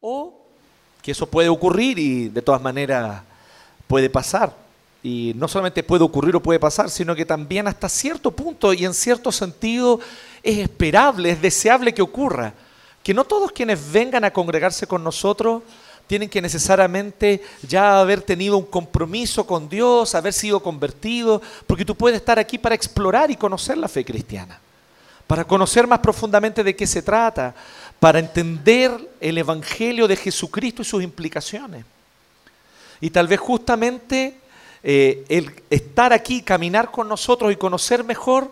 O que eso puede ocurrir y de todas maneras puede pasar. Y no solamente puede ocurrir o puede pasar, sino que también hasta cierto punto y en cierto sentido es esperable, es deseable que ocurra. Que no todos quienes vengan a congregarse con nosotros tienen que necesariamente ya haber tenido un compromiso con Dios, haber sido convertido, porque tú puedes estar aquí para explorar y conocer la fe cristiana, para conocer más profundamente de qué se trata, para entender el Evangelio de Jesucristo y sus implicaciones. Y tal vez justamente eh, el estar aquí, caminar con nosotros y conocer mejor,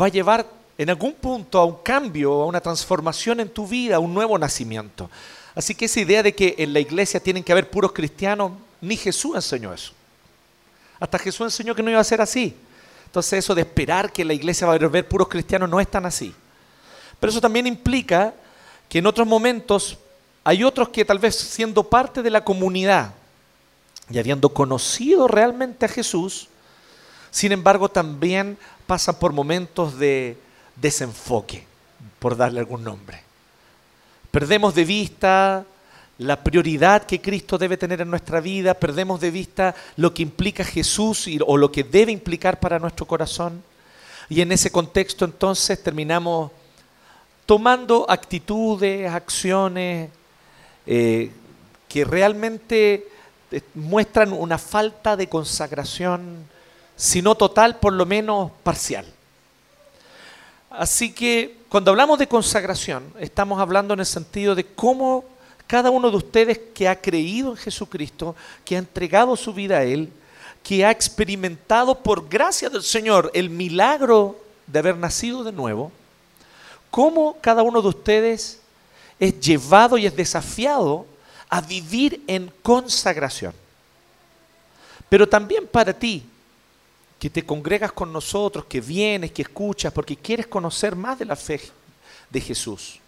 va a llevar en algún punto a un cambio, a una transformación en tu vida, a un nuevo nacimiento. Así que esa idea de que en la iglesia tienen que haber puros cristianos, ni Jesús enseñó eso. Hasta Jesús enseñó que no iba a ser así. Entonces eso de esperar que la iglesia va a haber puros cristianos no es tan así. Pero eso también implica que en otros momentos hay otros que tal vez siendo parte de la comunidad y habiendo conocido realmente a Jesús, sin embargo también pasan por momentos de desenfoque, por darle algún nombre. Perdemos de vista la prioridad que Cristo debe tener en nuestra vida, perdemos de vista lo que implica Jesús o lo que debe implicar para nuestro corazón. Y en ese contexto entonces terminamos tomando actitudes, acciones eh, que realmente eh, muestran una falta de consagración, si no total, por lo menos parcial. Así que cuando hablamos de consagración, estamos hablando en el sentido de cómo cada uno de ustedes que ha creído en Jesucristo, que ha entregado su vida a Él, que ha experimentado por gracia del Señor el milagro de haber nacido de nuevo, cómo cada uno de ustedes es llevado y es desafiado a vivir en consagración. Pero también para ti, que te congregas con nosotros, que vienes, que escuchas, porque quieres conocer más de la fe de Jesús.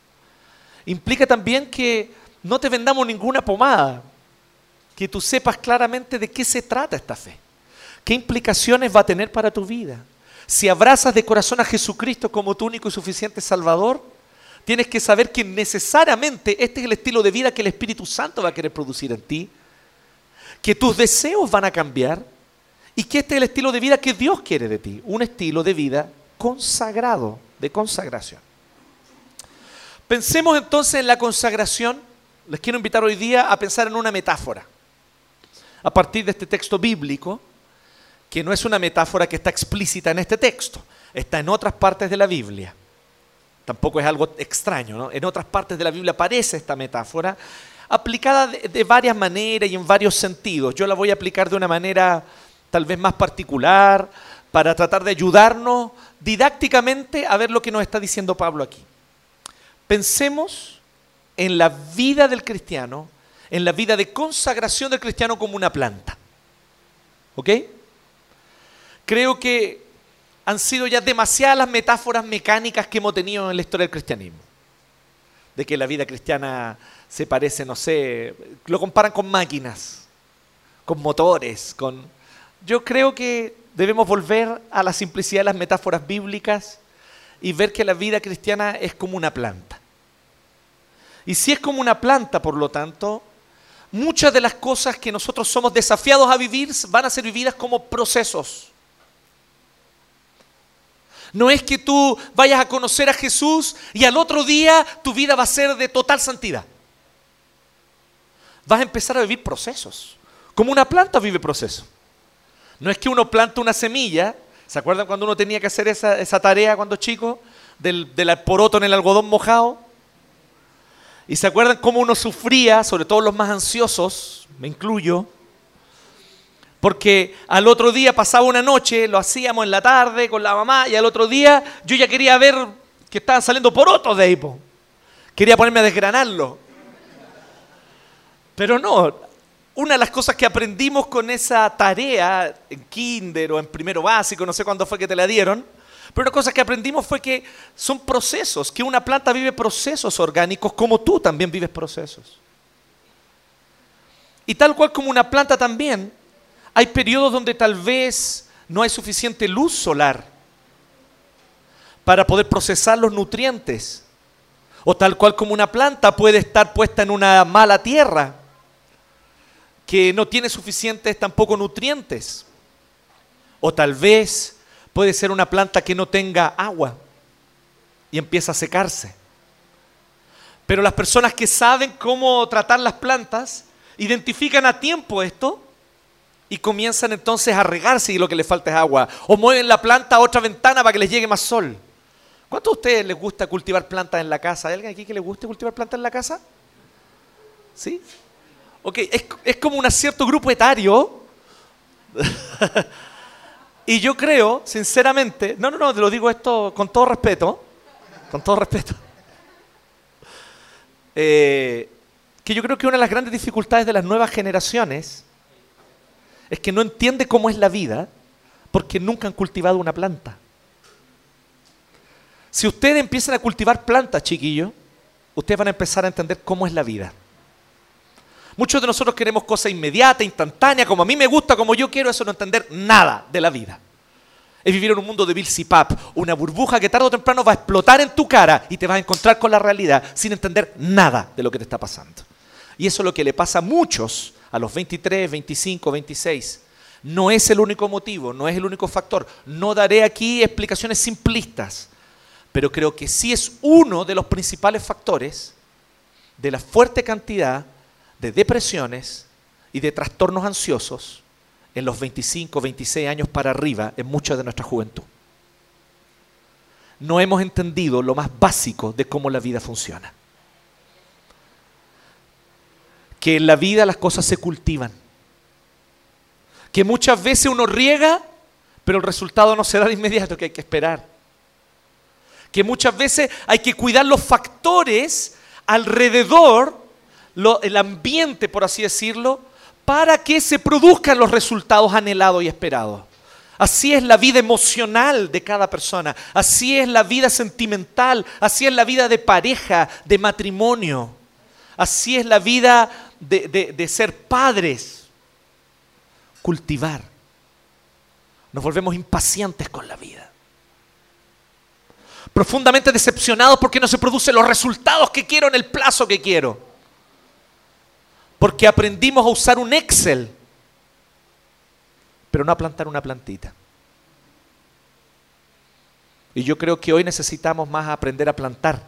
Implica también que no te vendamos ninguna pomada, que tú sepas claramente de qué se trata esta fe, qué implicaciones va a tener para tu vida, si abrazas de corazón a Jesucristo como tu único y suficiente Salvador, tienes que saber que necesariamente este es el estilo de vida que el Espíritu Santo va a querer producir en ti, que tus deseos van a cambiar y que este es el estilo de vida que Dios quiere de ti, un estilo de vida consagrado, de consagración. Pensemos entonces en la consagración. Les quiero invitar hoy día a pensar en una metáfora. A partir de este texto bíblico, que no es una metáfora que está explícita en este texto, está en otras partes de la Biblia. Tampoco es algo extraño, ¿no? En otras partes de la Biblia aparece esta metáfora, aplicada de, varias maneras y en varios sentidos. Yo la voy a aplicar de una manera tal vez más particular, para tratar de ayudarnos didácticamente a ver lo que nos está diciendo Pablo aquí. Pensemos en la vida del cristiano, en la vida de consagración del cristiano como una planta. ¿Ok? Creo que han sido ya demasiadas las metáforas mecánicas que hemos tenido en la historia del cristianismo. De que la vida cristiana se parece, no sé, lo comparan con máquinas, con motores, con... Yo creo que debemos volver a la simplicidad de las metáforas bíblicas y ver que la vida cristiana es como una planta. Y si es como una planta, por lo tanto, muchas de las cosas que nosotros somos desafiados a vivir van a ser vividas como procesos. No es que tú vayas a conocer a Jesús y al otro día tu vida va a ser de total santidad. Vas a empezar a vivir procesos. Como una planta vive procesos. No es que uno planta una semilla. ¿Se acuerdan cuando uno tenía que hacer esa, tarea cuando chico? Del, del poroto en el algodón mojado. ¿Y se acuerdan cómo uno sufría, sobre todo los más ansiosos, me incluyo, porque al otro día pasaba una noche, lo hacíamos en la tarde con la mamá, y al otro día yo ya quería ver que estaban saliendo porotos de ahí. Quería ponerme a desgranarlo. Pero no, una de las cosas que aprendimos con esa tarea en kinder o en primero básico, no sé cuándo fue que te la dieron, pero una cosa que aprendimos fue que son procesos, que una planta vive procesos orgánicos como tú también vives procesos. Y tal cual como una planta también, hay periodos donde tal vez no hay suficiente luz solar para poder procesar los nutrientes. O tal cual como una planta puede estar puesta en una mala tierra, que no tiene suficientes tampoco nutrientes. O tal vez puede ser una planta que no tenga agua y empieza a secarse. Pero las personas que saben cómo tratar las plantas identifican a tiempo esto y comienzan entonces a regarse y lo que les falta es agua. O mueven la planta a otra ventana para que les llegue más sol. ¿Cuántos de ustedes les gusta cultivar plantas en la casa? ¿Hay alguien aquí que le guste cultivar plantas en la casa? ¿Sí? Ok, es, es como un cierto grupo etario. y yo creo, sinceramente, no, no, no, te lo digo esto con todo respeto, con todo respeto, eh, que yo creo que una de las grandes dificultades de las nuevas generaciones es que no entiende cómo es la vida porque nunca han cultivado una planta. Si ustedes empiezan a cultivar plantas, chiquillos, ustedes van a empezar a entender cómo es la vida. Muchos de nosotros queremos cosas inmediatas, instantáneas, como a mí me gusta, como yo quiero, eso no entender nada de la vida. Es vivir en un mundo de Bill Pap, una burbuja que tarde o temprano va a explotar en tu cara y te vas a encontrar con la realidad sin entender nada de lo que te está pasando. Y eso es lo que le pasa a muchos a los 23, 25, 26. No es el único motivo, no es el único factor. No daré aquí explicaciones simplistas pero creo que sí es uno de los principales factores de la fuerte cantidad de depresiones y de trastornos ansiosos en los 25, 26 años para arriba en mucha de nuestra juventud. No hemos entendido lo más básico de cómo la vida funciona. Que en la vida las cosas se cultivan. Que muchas veces uno riega, pero el resultado no se da de inmediato, que hay que esperar que muchas veces hay que cuidar los factores alrededor, el ambiente, por así decirlo, para que se produzcan los resultados anhelados y esperados. Así es la vida emocional de cada persona, así es la vida sentimental, así es la vida de pareja, de matrimonio, así es la vida de, de ser padres. Cultivar. Nos volvemos impacientes con la vida profundamente decepcionados porque no se producen los resultados que quiero en el plazo que quiero. Porque aprendimos a usar un Excel, pero no a plantar una plantita. Y yo creo que hoy necesitamos más aprender a plantar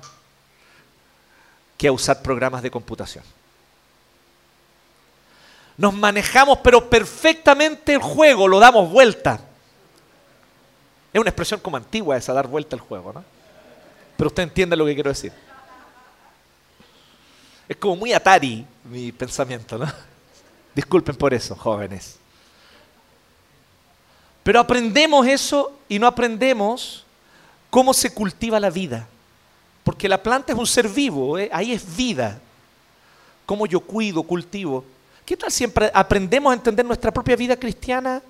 que a usar programas de computación. Nos manejamos, pero perfectamente el juego, lo damos vuelta. Es una expresión como antigua esa, dar vuelta al juego, ¿no? Pero usted entiende lo que quiero decir. Es como muy Atari mi pensamiento, ¿no? Disculpen por eso, jóvenes. Pero aprendemos eso y no aprendemos cómo se cultiva la vida. Porque la planta es un ser vivo, ¿eh? ahí es vida. Cómo yo cuido, cultivo. ¿Qué tal siempre aprendemos a entender nuestra propia vida cristiana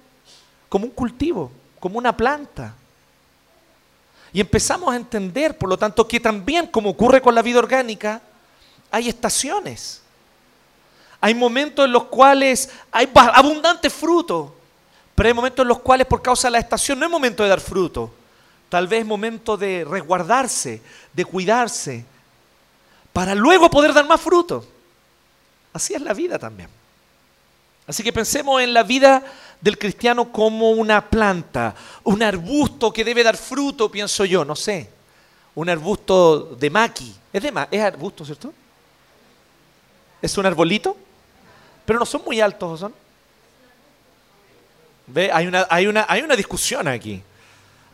como un cultivo? como una planta. Y empezamos a entender, por lo tanto, que también, como ocurre con la vida orgánica, hay estaciones. Hay momentos en los cuales hay abundante fruto, pero hay momentos en los cuales por causa de la estación no es momento de dar fruto. Tal vez es momento de resguardarse, de cuidarse, para luego poder dar más fruto. Así es la vida también. Así que pensemos en la vida del cristiano como una planta, un arbusto que debe dar fruto, pienso yo, no sé. Un arbusto de maqui. Es de es arbusto, ¿cierto? ¿Es un arbolito? Pero no son muy altos, ¿son? ¿Ve? Hay una, hay, una, hay una discusión aquí.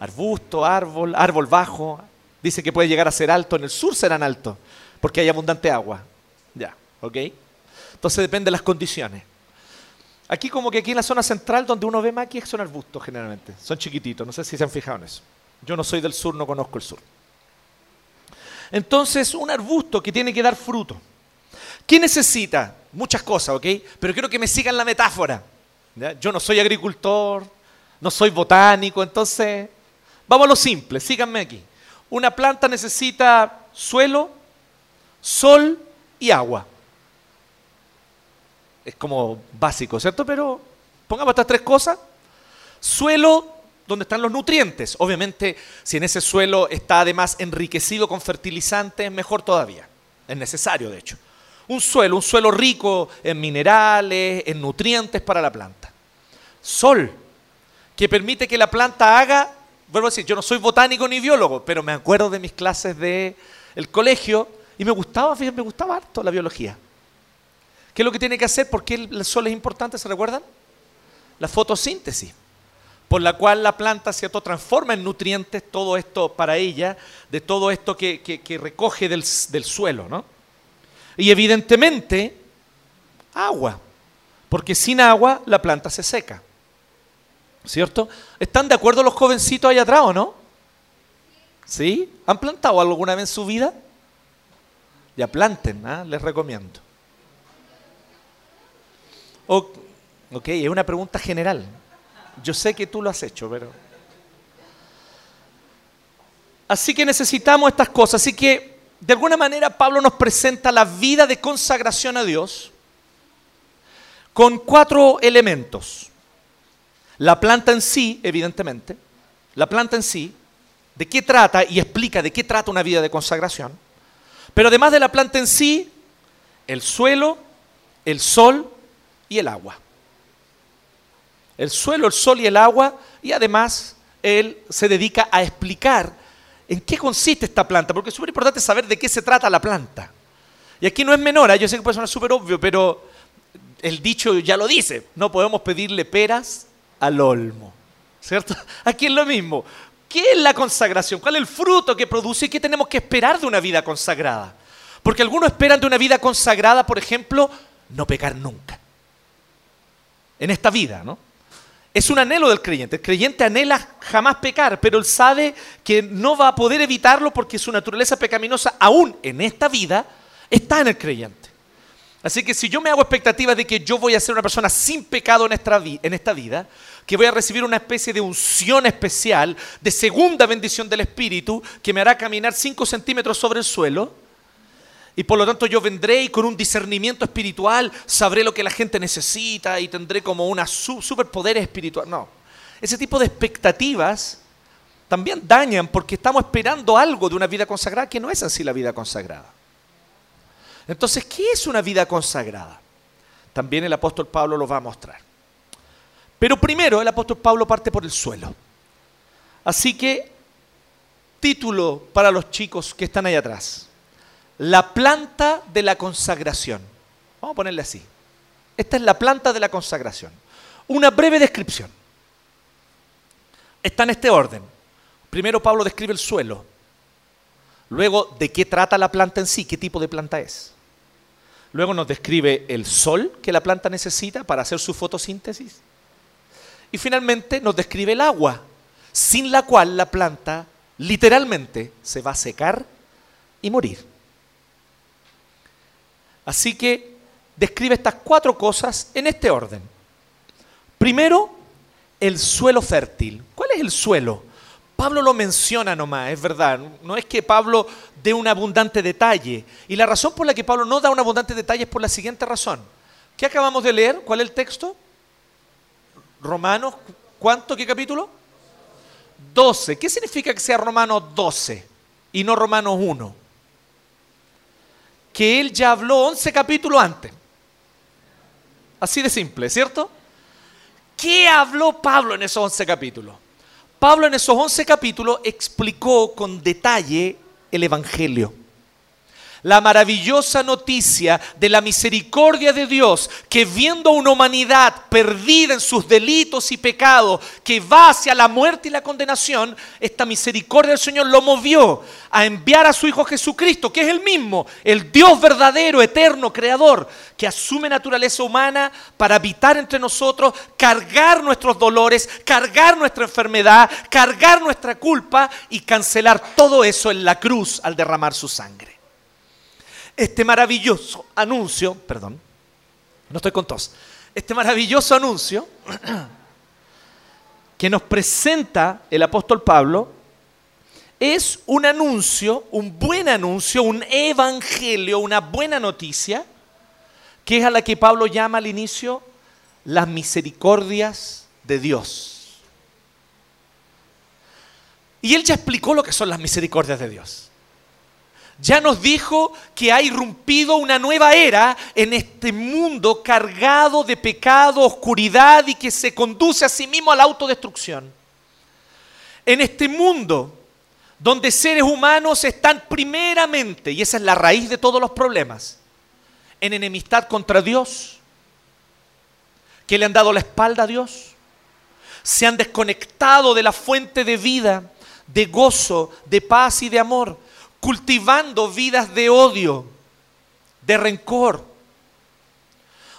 Arbusto, árbol, árbol bajo. Dice que puede llegar a ser alto. En el sur serán altos, porque hay abundante agua. Ya, ¿ok? Entonces depende de las condiciones. Aquí como que aquí en la zona central donde uno ve maquis son arbustos generalmente. Son chiquititos, no sé si se han fijado en eso. Yo no soy del sur, no conozco el sur. Entonces, un arbusto que tiene que dar fruto. ¿Qué necesita? Muchas cosas, ¿ok? Pero quiero que me sigan la metáfora. Yo no soy agricultor, no soy botánico, entonces, vamos a lo simple, síganme aquí. Una planta necesita suelo, sol y agua es como básico, ¿cierto? Pero pongamos estas tres cosas. Suelo donde están los nutrientes. Obviamente, si en ese suelo está además enriquecido con fertilizantes, mejor todavía. Es necesario, de hecho. Un suelo, un suelo rico en minerales, en nutrientes para la planta. Sol, que permite que la planta haga, vuelvo a decir, yo no soy botánico ni biólogo, pero me acuerdo de mis clases del el colegio y me gustaba, me gustaba harto la biología. ¿Qué es lo que tiene que hacer? ¿Por qué el sol es importante? ¿Se recuerdan? La fotosíntesis por la cual la planta ¿cierto? transforma en nutrientes todo esto para ella, de todo esto que, recoge del, suelo. ¿no? Y evidentemente, agua, porque sin agua la planta se seca. ¿Cierto? ¿Están de acuerdo los jovencitos allá atrás o no? ¿Sí? ¿Han plantado alguna vez en su vida? Ya planten, ¿ah? les recomiendo. Ok, es una pregunta general. Yo sé que tú lo has hecho, pero... Así que necesitamos estas cosas. Así que, de alguna manera, Pablo nos presenta la vida de consagración a Dios con cuatro elementos. La planta en sí, evidentemente. La planta en sí, de qué trata y explica de qué trata una vida de consagración. Pero además de la planta en sí, el suelo, el sol y el agua el suelo, el sol y el agua, y además él se dedica a explicar en qué consiste esta planta, porque es súper importante saber de qué se trata la planta. Y aquí no es menor, ¿eh? yo sé que puede sonar súper obvio, pero el dicho ya lo dice, no podemos pedirle peras al olmo, ¿cierto? Aquí es lo mismo. ¿Qué es la consagración? ¿Cuál es el fruto que produce y qué tenemos que esperar de una vida consagrada? Porque algunos esperan de una vida consagrada, por ejemplo, no pecar nunca. En esta vida, ¿no? Es un anhelo del creyente. El creyente anhela jamás pecar, pero él sabe que no va a poder evitarlo porque su naturaleza pecaminosa, aún en esta vida, está en el creyente. Así que si yo me hago expectativas de que yo voy a ser una persona sin pecado en esta, en esta vida, que voy a recibir una especie de unción especial, de segunda bendición del Espíritu, que me hará caminar 5 centímetros sobre el suelo, y por lo tanto yo vendré y con un discernimiento espiritual sabré lo que la gente necesita y tendré como una superpoder espiritual. No, ese tipo de expectativas también dañan porque estamos esperando algo de una vida consagrada que no es así la vida consagrada. Entonces, ¿qué es una vida consagrada? También el apóstol Pablo lo va a mostrar. Pero primero el apóstol Pablo parte por el suelo. Así que, título para los chicos que están ahí atrás la planta de la consagración. Vamos a ponerle así. Esta es la planta de la consagración. Una breve descripción. Está en este orden. Primero Pablo describe el suelo. Luego, ¿de qué trata la planta en sí? ¿Qué tipo de planta es? Luego nos describe el sol que la planta necesita para hacer su fotosíntesis. Y finalmente nos describe el agua, sin la cual la planta literalmente se va a secar y morir. Así que describe estas cuatro cosas en este orden. Primero, el suelo fértil. ¿Cuál es el suelo? Pablo lo menciona nomás, es verdad. No es que Pablo dé un abundante detalle. Y la razón por la que Pablo no da un abundante detalle es por la siguiente razón. ¿Qué acabamos de leer? ¿Cuál es el texto? Romanos, ¿cuánto? ¿Qué capítulo? 12. ¿Qué significa que sea Romanos 12 y no Romanos 1? Que él ya habló 11 capítulos antes. Así de simple, ¿cierto? ¿Qué habló Pablo en esos 11 capítulos? Pablo en esos 11 capítulos explicó con detalle el Evangelio la maravillosa noticia de la misericordia de Dios, que viendo a una humanidad perdida en sus delitos y pecados, que va hacia la muerte y la condenación, esta misericordia del Señor lo movió a enviar a su Hijo Jesucristo, que es el mismo, el Dios verdadero, eterno, creador, que asume naturaleza humana para habitar entre nosotros, cargar nuestros dolores, cargar nuestra enfermedad, cargar nuestra culpa y cancelar todo eso en la cruz al derramar su sangre este maravilloso anuncio, perdón, no estoy con tos, este maravilloso anuncio que nos presenta el apóstol Pablo es un anuncio, un buen anuncio, un evangelio, una buena noticia, que es a la que Pablo llama al inicio las misericordias de Dios. Y él ya explicó lo que son las misericordias de Dios. Ya nos dijo que ha irrumpido una nueva era en este mundo cargado de pecado, oscuridad y que se conduce a sí mismo a la autodestrucción. En este mundo donde seres humanos están primeramente, y esa es la raíz de todos los problemas, en enemistad contra Dios, que le han dado la espalda a Dios, se han desconectado de la fuente de vida, de gozo, de paz y de amor, cultivando vidas de odio, de rencor,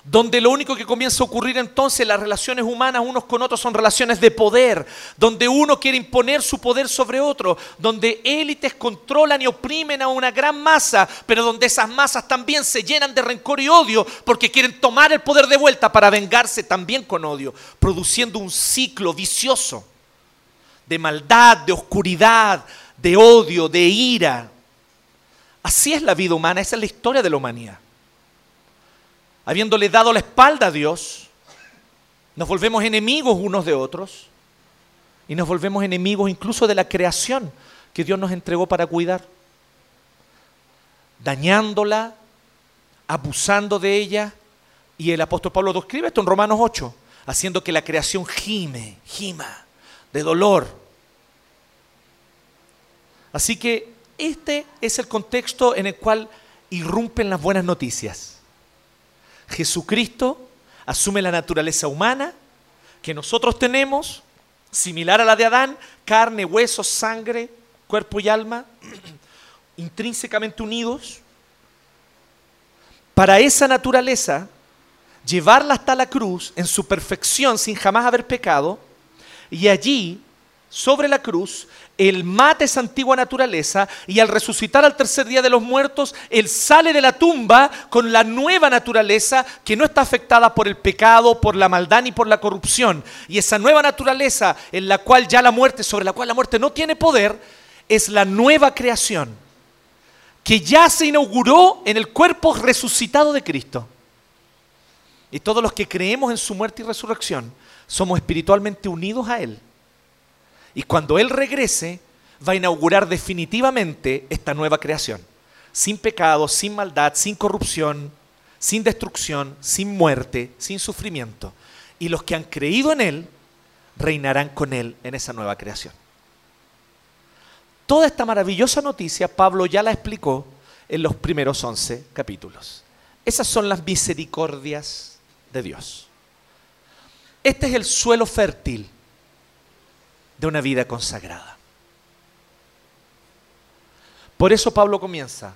donde lo único que comienza a ocurrir entonces las relaciones humanas unos con otros son relaciones de poder, donde uno quiere imponer su poder sobre otro, donde élites controlan y oprimen a una gran masa, pero donde esas masas también se llenan de rencor y odio porque quieren tomar el poder de vuelta para vengarse también con odio, produciendo un ciclo vicioso de maldad, de oscuridad, de odio, de ira. Así es la vida humana, esa es la historia de la humanidad habiéndole dado la espalda a Dios, nos volvemos enemigos unos de otros y nos volvemos enemigos incluso de la creación que Dios nos entregó para cuidar, dañándola, abusando de ella. Y el apóstol Pablo describe esto en Romanos 8, haciendo que la creación gime, gima, de dolor. Así que este es el contexto en el cual irrumpen las buenas noticias. Jesucristo asume la naturaleza humana que nosotros tenemos, similar a la de Adán, carne, huesos, sangre, cuerpo y alma, intrínsecamente unidos. Para esa naturaleza, llevarla hasta la cruz en su perfección sin jamás haber pecado, y allí, sobre la cruz, él mata esa antigua naturaleza y al resucitar al tercer día de los muertos, Él sale de la tumba con la nueva naturaleza que no está afectada por el pecado, por la maldad ni por la corrupción. Y esa nueva naturaleza en la cual ya la muerte, sobre la cual la muerte no tiene poder, es la nueva creación que ya se inauguró en el cuerpo resucitado de Cristo. Y todos los que creemos en su muerte y resurrección somos espiritualmente unidos a Él y cuando Él regrese, va a inaugurar definitivamente esta nueva creación. Sin pecado, sin maldad, sin corrupción, sin destrucción, sin muerte, sin sufrimiento. Y los que han creído en Él reinarán con Él en esa nueva creación. Toda esta maravillosa noticia Pablo ya la explicó en los primeros 11 capítulos. Esas son las misericordias de Dios. Este es el suelo fértil de una vida consagrada. Por eso Pablo comienza,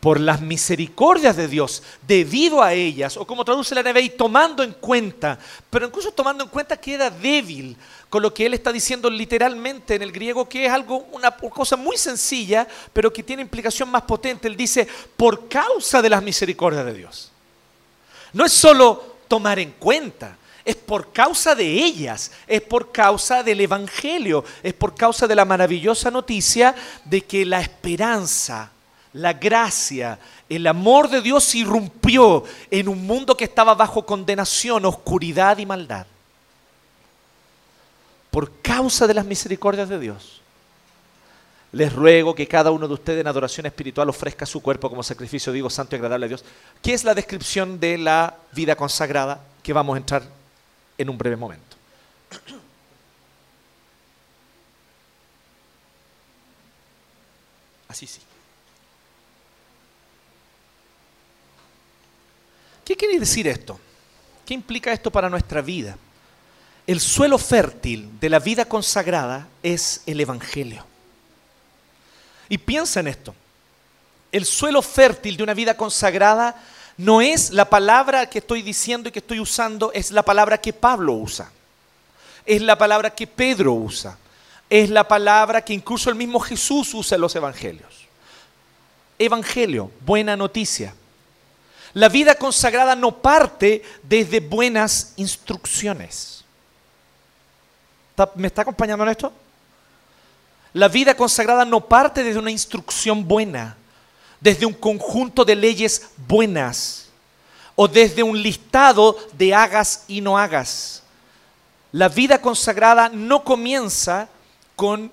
por las misericordias de Dios, debido a ellas, o como traduce la NBI, tomando en cuenta, pero incluso tomando en cuenta que era débil con lo que él está diciendo literalmente en el griego, que es algo, una cosa muy sencilla, pero que tiene implicación más potente. Él dice, por causa de las misericordias de Dios. No es solo tomar en cuenta, es por causa de ellas, es por causa del Evangelio, es por causa de la maravillosa noticia de que la esperanza, la gracia, el amor de Dios irrumpió en un mundo que estaba bajo condenación, oscuridad y maldad. Por causa de las misericordias de Dios. Les ruego que cada uno de ustedes en adoración espiritual ofrezca su cuerpo como sacrificio vivo, santo y agradable a Dios. ¿Qué es la descripción de la vida consagrada que vamos a entrar en un breve momento. Así sí. ¿Qué quiere decir esto? ¿Qué implica esto para nuestra vida? El suelo fértil de la vida consagrada es el Evangelio. Y piensa en esto. El suelo fértil de una vida consagrada no es la palabra que estoy diciendo y que estoy usando, es la palabra que Pablo usa. Es la palabra que Pedro usa. Es la palabra que incluso el mismo Jesús usa en los evangelios. Evangelio, buena noticia. La vida consagrada no parte desde buenas instrucciones. ¿Me está acompañando en esto? La vida consagrada no parte desde una instrucción buena desde un conjunto de leyes buenas o desde un listado de hagas y no hagas. La vida consagrada no comienza con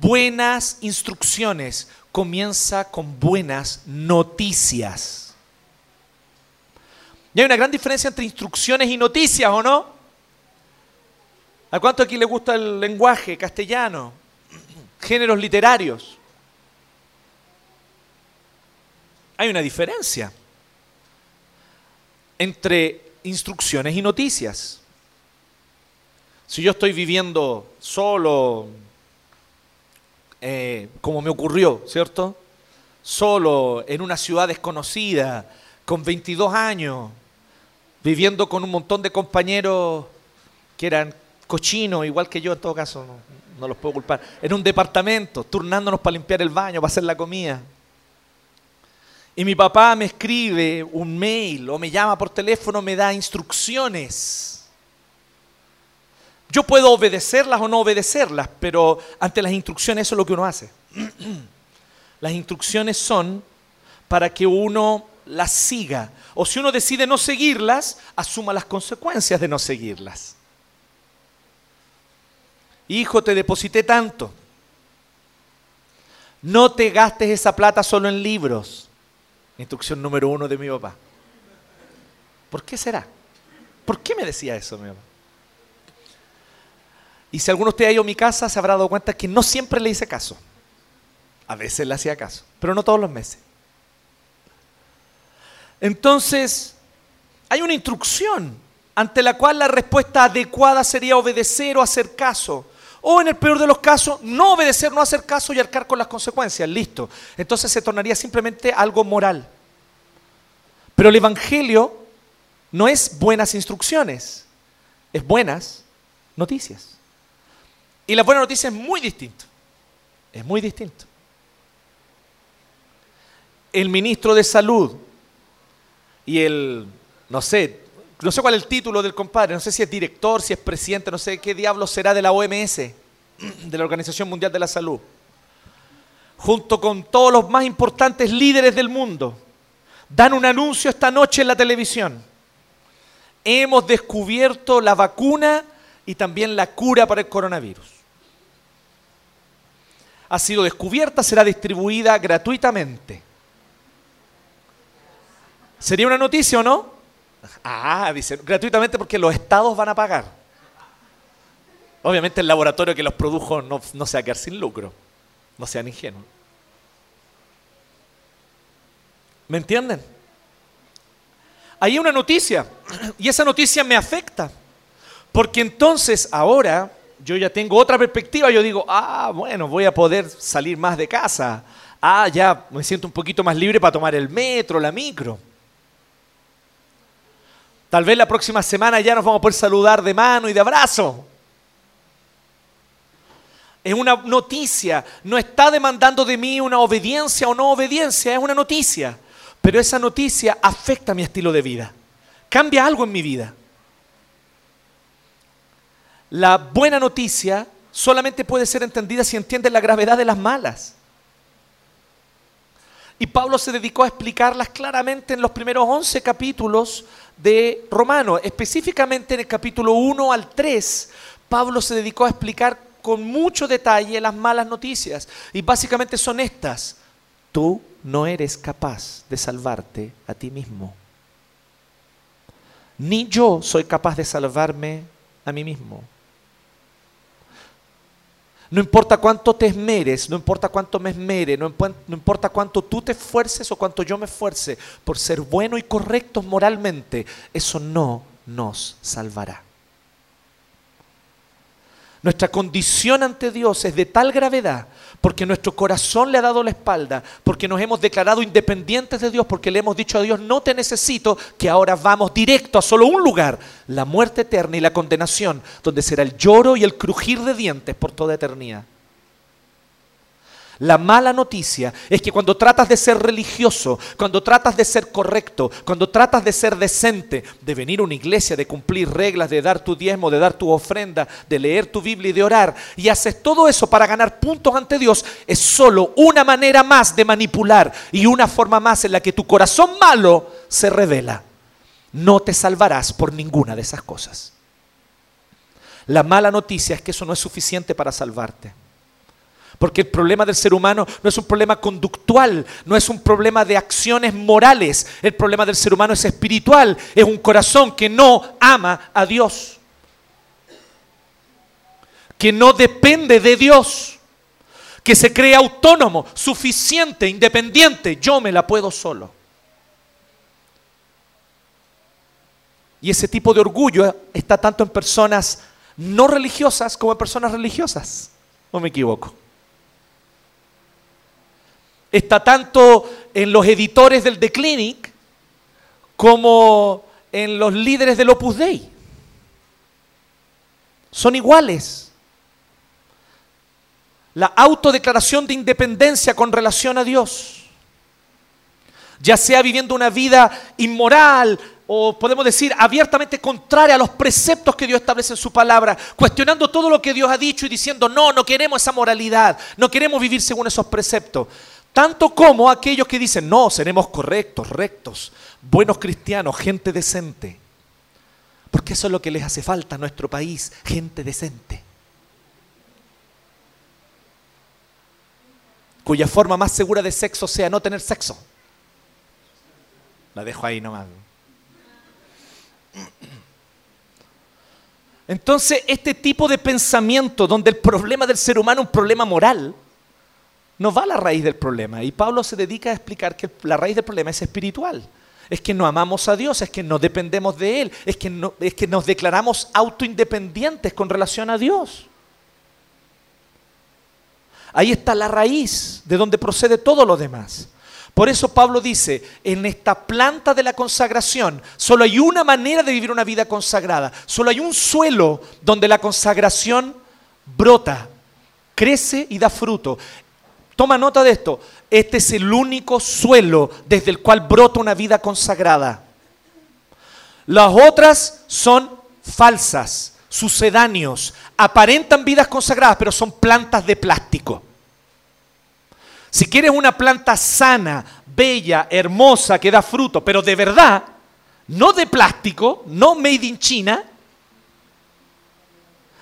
buenas instrucciones comienza con buenas noticias. Y hay una gran diferencia entre instrucciones y noticias, ¿o no? ¿A cuánto aquí le gusta el lenguaje castellano? Géneros literarios. Hay una diferencia entre instrucciones y noticias. Si yo estoy viviendo solo, eh, como me ocurrió, ¿cierto? Solo en una ciudad desconocida, con 22 años, viviendo con un montón de compañeros que eran cochinos, igual que yo en todo caso, no, no los puedo culpar, en un departamento, turnándonos para limpiar el baño, para hacer la comida. Y mi papá me escribe un mail o me llama por teléfono, me da instrucciones yo puedo obedecerlas o no obedecerlas, pero ante las instrucciones eso es lo que uno hace. Las instrucciones son para que uno las siga. O si uno decide no seguirlas, asuma las consecuencias de no seguirlas. Hijo, te deposité tanto. No te gastes esa plata solo en libros. Instrucción número uno de mi papá. ¿Por qué será? ¿Por qué me decía eso mi papá? Y si alguno de ustedes ha ido a mi casa, se habrá dado cuenta que no siempre le hice caso. A veces le hacía caso, pero no todos los meses. Entonces, hay una instrucción ante la cual la respuesta adecuada sería obedecer o hacer caso. O en el peor de los casos, no obedecer, no hacer caso y arcar con las consecuencias. Listo. Entonces se tornaría simplemente algo moral. Pero el Evangelio no es buenas instrucciones, es buenas noticias. Y la buena noticia es muy distinto. Es muy distinto. El ministro de Salud y el, no sé, no sé cuál es el título del compadre, no sé si es director, si es presidente, no sé qué diablo será de la OMS, de la Organización Mundial de la Salud, junto con todos los más importantes líderes del mundo, dan un anuncio esta noche en la televisión. Hemos descubierto la vacuna y también la cura para el coronavirus ha sido descubierta, será distribuida gratuitamente. ¿Sería una noticia o no? Ah, dice, gratuitamente porque los estados van a pagar. Obviamente el laboratorio que los produjo no, no se va a quedar sin lucro. No sean ingenuos. ¿Me entienden? Hay una noticia y esa noticia me afecta. Porque entonces ahora yo ya tengo otra perspectiva, yo digo, ah, bueno, voy a poder salir más de casa. Ah, ya me siento un poquito más libre para tomar el metro, la micro. Tal vez la próxima semana ya nos vamos a poder saludar de mano y de abrazo. Es una noticia, no está demandando de mí una obediencia o no obediencia, es una noticia. Pero esa noticia afecta mi estilo de vida, cambia algo en mi vida. La buena noticia solamente puede ser entendida si entiendes la gravedad de las malas. Y Pablo se dedicó a explicarlas claramente en los primeros 11 capítulos de Romano. Específicamente en el capítulo 1 al 3, Pablo se dedicó a explicar con mucho detalle las malas noticias. Y básicamente son estas. Tú no eres capaz de salvarte a ti mismo. Ni yo soy capaz de salvarme a mí mismo. No importa cuánto te esmeres, no importa cuánto me esmere, no, importa cuánto tú te esfuerces o cuánto yo me esfuerce por ser bueno y correctos moralmente, eso no nos salvará. Nuestra condición ante Dios es de tal gravedad porque nuestro corazón le ha dado la espalda, porque nos hemos declarado independientes de Dios, porque le hemos dicho a Dios, no te necesito, que ahora vamos directo a solo un lugar, la muerte eterna y la condenación, donde será el lloro y el crujir de dientes por toda eternidad. La mala noticia es que cuando tratas de ser religioso, cuando tratas de ser correcto, cuando tratas de ser decente, de venir a una iglesia, de cumplir reglas, de dar tu diezmo, de dar tu ofrenda, de leer tu Biblia y de orar, y haces todo eso para ganar puntos ante Dios, es solo una manera más de manipular y una forma más en la que tu corazón malo se revela. No te salvarás por ninguna de esas cosas. La mala noticia es que eso no es suficiente para salvarte. Porque el problema del ser humano no es un problema conductual, no es un problema de acciones morales. El problema del ser humano es espiritual, es un corazón que no ama a Dios, que no depende de Dios, que se cree autónomo, suficiente, independiente. Yo me la puedo solo. Y ese tipo de orgullo está tanto en personas no religiosas como en personas religiosas. ¿O me equivoco? Está tanto en los editores del The Clinic como en los líderes del Opus Dei. Son iguales. La autodeclaración de independencia con relación a Dios, ya sea viviendo una vida inmoral, o podemos decir abiertamente contraria a los preceptos que Dios establece en su palabra, cuestionando todo lo que Dios ha dicho y diciendo, no, no queremos esa moralidad, no queremos vivir según esos preceptos. Tanto como aquellos que dicen, no, seremos correctos, rectos, buenos cristianos, gente decente. Porque eso es lo que les hace falta a nuestro país, gente decente. Cuya forma más segura de sexo sea no tener sexo. La dejo ahí nomás. Entonces, este tipo de pensamiento donde el problema del ser humano es un problema moral, no va a la raíz del problema. Y Pablo se dedica a explicar que la raíz del problema es espiritual. Es que no amamos a Dios, es que no dependemos de Él, es que, no, es que nos declaramos autoindependientes con relación a Dios. Ahí está la raíz de donde procede todo lo demás. Por eso Pablo dice, en esta planta de la consagración, solo hay una manera de vivir una vida consagrada, solo hay un suelo donde la consagración brota, crece y da fruto. Toma nota de esto, este es el único suelo desde el cual brota una vida consagrada. Las otras son falsas, sucedáneos, aparentan vidas consagradas, pero son plantas de plástico. Si quieres una planta sana, bella, hermosa, que da fruto, pero de verdad, no de plástico, no made in China,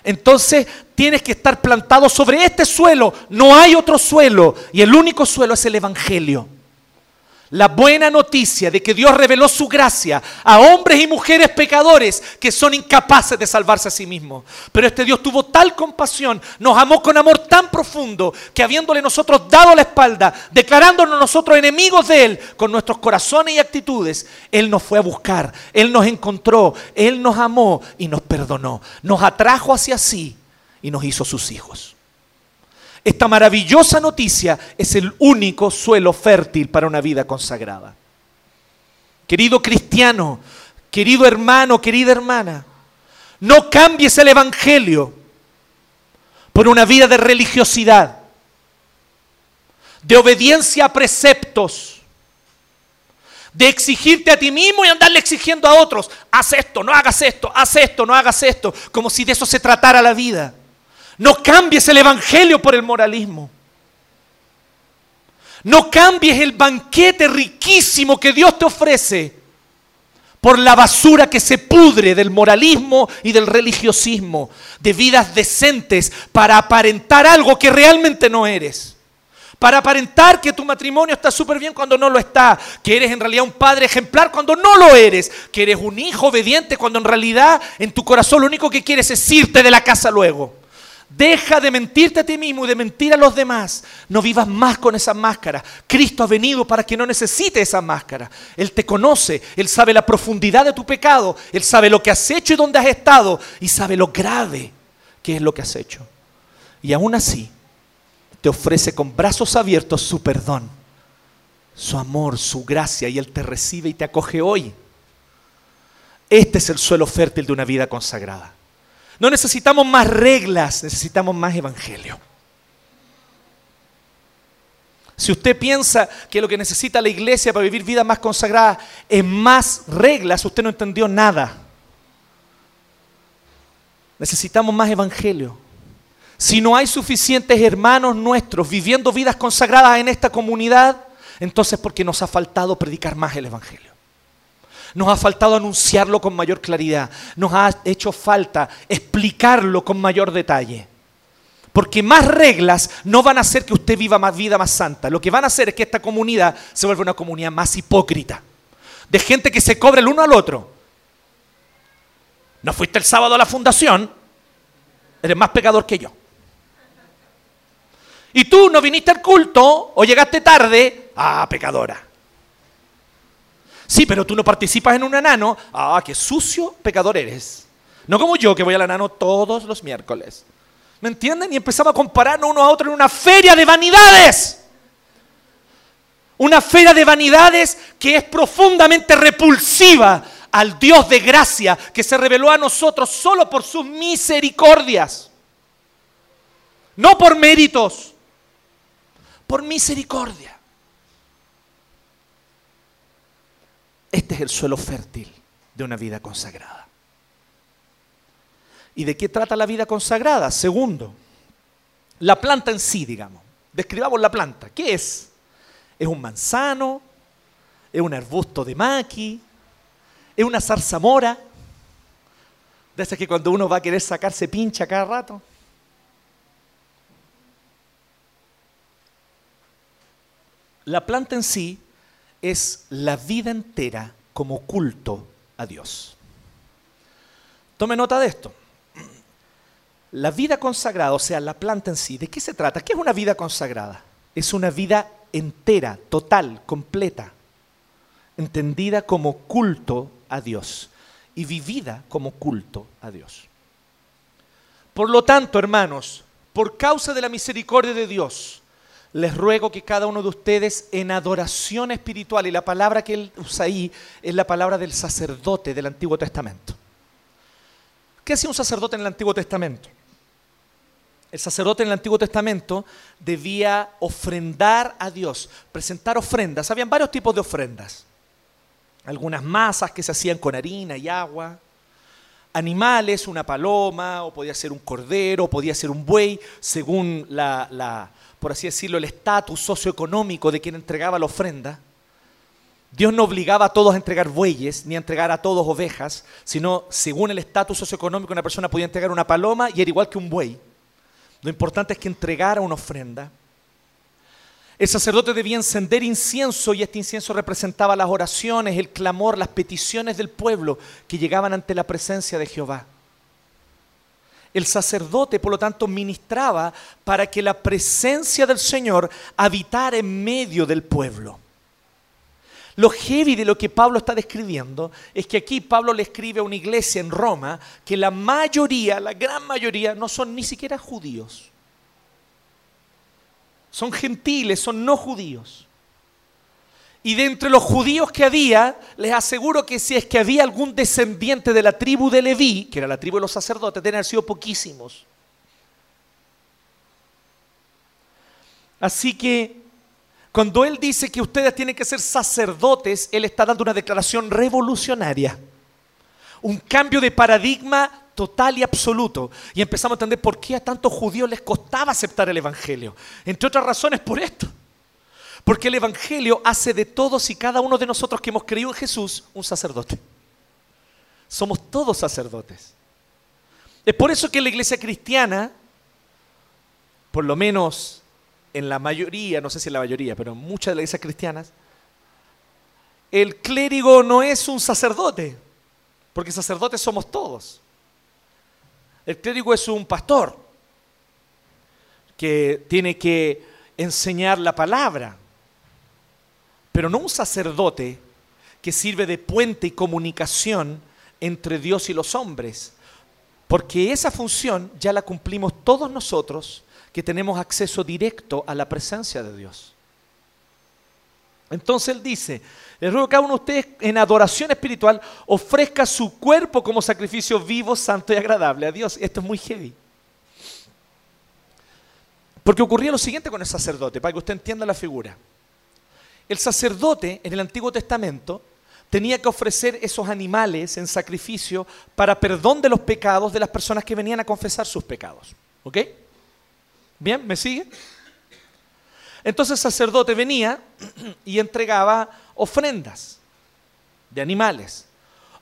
entonces tienes que estar plantado sobre este suelo. No hay otro suelo y el único suelo es el Evangelio. La buena noticia de que Dios reveló su gracia a hombres y mujeres pecadores que son incapaces de salvarse a sí mismos. Pero este Dios tuvo tal compasión, nos amó con amor tan profundo, que habiéndole nosotros dado la espalda, declarándonos nosotros enemigos de Él, con nuestros corazones y actitudes, Él nos fue a buscar, Él nos encontró, Él nos amó y nos perdonó. Nos atrajo hacia sí y nos hizo sus hijos. Esta maravillosa noticia es el único suelo fértil para una vida consagrada. Querido cristiano, querido hermano, querida hermana, no cambies el Evangelio por una vida de religiosidad, de obediencia a preceptos, de exigirte a ti mismo y andarle exigiendo a otros, haz esto, no hagas esto, haz esto, no hagas esto, como si de eso se tratara la vida. No cambies el Evangelio por el moralismo. No cambies el banquete riquísimo que Dios te ofrece por la basura que se pudre del moralismo y del religiosismo, de vidas decentes para aparentar algo que realmente no eres. Para aparentar que tu matrimonio está súper bien cuando no lo está, que eres en realidad un padre ejemplar cuando no lo eres, que eres un hijo obediente cuando en realidad en tu corazón lo único que quieres es irte de la casa luego. Deja de mentirte a ti mismo y de mentir a los demás. No vivas más con esa máscara. Cristo ha venido para que no necesite esa máscara. Él te conoce, Él sabe la profundidad de tu pecado, Él sabe lo que has hecho y dónde has estado y sabe lo grave que es lo que has hecho. Y aún así, te ofrece con brazos abiertos su perdón, su amor, su gracia y Él te recibe y te acoge hoy. Este es el suelo fértil de una vida consagrada. No necesitamos más reglas, necesitamos más evangelio. Si usted piensa que lo que necesita la iglesia para vivir vida más consagrada es más reglas, usted no entendió nada. Necesitamos más evangelio. Si no hay suficientes hermanos nuestros viviendo vidas consagradas en esta comunidad, entonces porque nos ha faltado predicar más el evangelio. Nos ha faltado anunciarlo con mayor claridad. Nos ha hecho falta explicarlo con mayor detalle. Porque más reglas no van a hacer que usted viva más vida más santa. Lo que van a hacer es que esta comunidad se vuelva una comunidad más hipócrita. De gente que se cobra el uno al otro. No fuiste el sábado a la fundación, eres más pecador que yo. Y tú no viniste al culto o llegaste tarde, ah, pecadora. Sí, pero tú no participas en un enano, ah, qué sucio pecador eres. No como yo que voy al enano todos los miércoles. ¿Me entienden? Y empezamos a compararnos uno a otro en una feria de vanidades. Una feria de vanidades que es profundamente repulsiva al Dios de gracia que se reveló a nosotros solo por sus misericordias. No por méritos, por misericordia. Este es el suelo fértil de una vida consagrada. ¿Y de qué trata la vida consagrada? Segundo, la planta en sí, digamos. Describamos la planta. ¿Qué es? ¿Es un manzano? ¿Es un arbusto de maqui? ¿Es una zarzamora? De esas que cuando uno va a querer sacarse pincha cada rato. La planta en sí es la vida entera como culto a Dios. Tome nota de esto. La vida consagrada, o sea, la planta en sí, ¿de qué se trata? ¿Qué es una vida consagrada? Es una vida entera, total, completa, entendida como culto a Dios y vivida como culto a Dios. Por lo tanto, hermanos, por causa de la misericordia de Dios, les ruego que cada uno de ustedes en adoración espiritual, y la palabra que él usa ahí es la palabra del sacerdote del Antiguo Testamento. ¿Qué hacía un sacerdote en el Antiguo Testamento? El sacerdote en el Antiguo Testamento debía ofrendar a Dios, presentar ofrendas. Habían varios tipos de ofrendas algunas masas que se hacían con harina y agua, animales, una paloma, o podía ser un cordero, o podía ser un buey, según la, por así decirlo, el estatus socioeconómico de quien entregaba la ofrenda. Dios no obligaba a todos a entregar bueyes, ni a entregar a todos ovejas, sino según el estatus socioeconómico una persona podía entregar una paloma y era igual que un buey. Lo importante es que entregara una ofrenda. El sacerdote debía encender incienso y este incienso representaba las oraciones, el clamor, las peticiones del pueblo que llegaban ante la presencia de Jehová. El sacerdote, por lo tanto, ministraba para que la presencia del Señor habitara en medio del pueblo. Lo heavy de lo que Pablo está describiendo es que aquí Pablo le escribe a una iglesia en Roma que la mayoría, la gran mayoría, no son ni siquiera judíos son gentiles, son no judíos. Y de entre los judíos que había, les aseguro que si es que había algún descendiente de la tribu de Leví, que era la tribu de los sacerdotes, haber sido poquísimos. Así que cuando él dice que ustedes tienen que ser sacerdotes, él está dando una declaración revolucionaria. Un cambio de paradigma total y absoluto. Y empezamos a entender por qué a tantos judíos les costaba aceptar el Evangelio. Entre otras razones por esto. Porque el Evangelio hace de todos y cada uno de nosotros que hemos creído en Jesús un sacerdote. Somos todos sacerdotes. Es por eso que la iglesia cristiana, por lo menos en la mayoría, no sé si en la mayoría, pero en muchas de las iglesias cristianas, el clérigo no es un sacerdote, porque sacerdotes somos todos. El clérigo es un pastor que tiene que enseñar la palabra, pero no un sacerdote que sirve de puente y comunicación entre Dios y los hombres, porque esa función ya la cumplimos todos nosotros que tenemos acceso directo a la presencia de Dios. Entonces él dice, les ruego que cada uno de ustedes en adoración espiritual ofrezca su cuerpo como sacrificio vivo, santo y agradable a Dios. Esto es muy heavy. Porque ocurría lo siguiente con el sacerdote, para que usted entienda la figura. El sacerdote en el Antiguo Testamento tenía que ofrecer esos animales en sacrificio para perdón de los pecados de las personas que venían a confesar sus pecados. ¿Ok? ¿Bien? ¿Me sigue? Entonces el sacerdote venía y entregaba ofrendas de animales.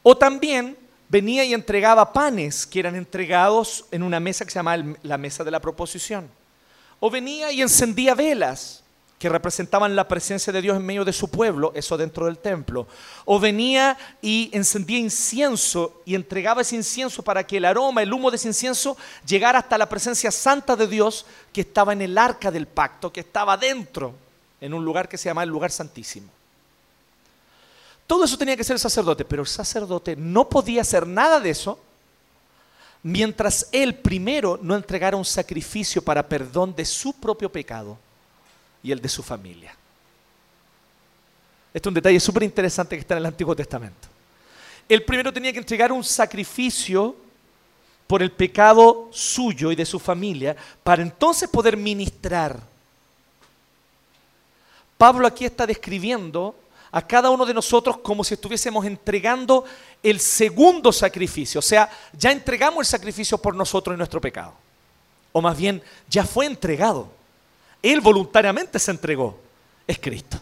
O también venía y entregaba panes que eran entregados en una mesa que se llamaba la mesa de la proposición. O venía y encendía velas que representaban la presencia de Dios en medio de su pueblo, eso dentro del templo. O venía y encendía incienso y entregaba ese incienso para que el aroma, el humo de ese incienso llegara hasta la presencia santa de Dios que estaba en el arca del pacto, que estaba dentro, en un lugar que se llama el lugar santísimo. Todo eso tenía que ser el sacerdote, pero el sacerdote no podía hacer nada de eso mientras él primero no entregara un sacrificio para perdón de su propio pecado y el de su familia. Este es un detalle súper interesante que está en el Antiguo Testamento. Él primero tenía que entregar un sacrificio por el pecado suyo y de su familia para entonces poder ministrar. Pablo aquí está describiendo a cada uno de nosotros como si estuviésemos entregando el segundo sacrificio. O sea, ya entregamos el sacrificio por nosotros y nuestro pecado. O más bien, ya fue entregado. Él voluntariamente se entregó. Es Cristo.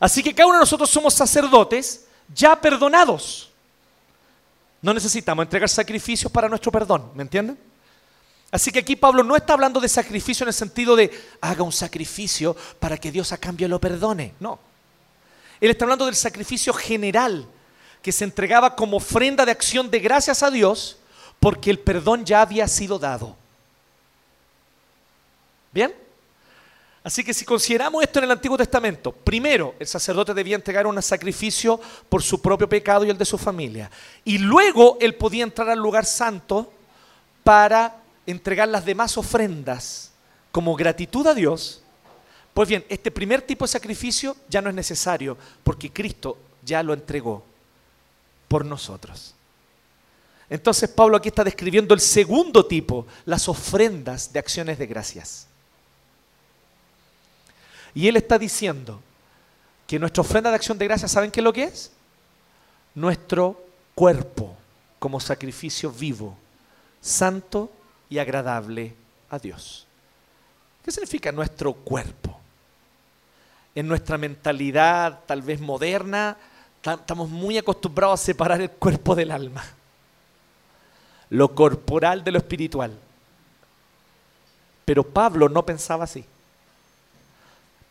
Así que cada uno de nosotros somos sacerdotes ya perdonados. No necesitamos entregar sacrificios para nuestro perdón, ¿me entienden? Así que aquí Pablo no está hablando de sacrificio en el sentido de haga un sacrificio para que Dios a cambio lo perdone. No. Él está hablando del sacrificio general que se entregaba como ofrenda de acción de gracias a Dios porque el perdón ya había sido dado. ¿Bien? Así que si consideramos esto en el Antiguo Testamento, primero el sacerdote debía entregar un sacrificio por su propio pecado y el de su familia. Y luego él podía entrar al lugar santo para entregar las demás ofrendas como gratitud a Dios pues bien, este primer tipo de sacrificio ya no es necesario porque Cristo ya lo entregó por nosotros. Entonces Pablo aquí está describiendo el segundo tipo, las ofrendas de acciones de gracias. Y él está diciendo que nuestra ofrenda de acción de gracias, ¿saben qué es lo que es? Nuestro cuerpo como sacrificio vivo, santo y agradable a Dios. ¿Qué significa nuestro cuerpo? en nuestra mentalidad tal vez moderna, estamos muy acostumbrados a separar el cuerpo del alma, lo corporal de lo espiritual. Pero Pablo no pensaba así.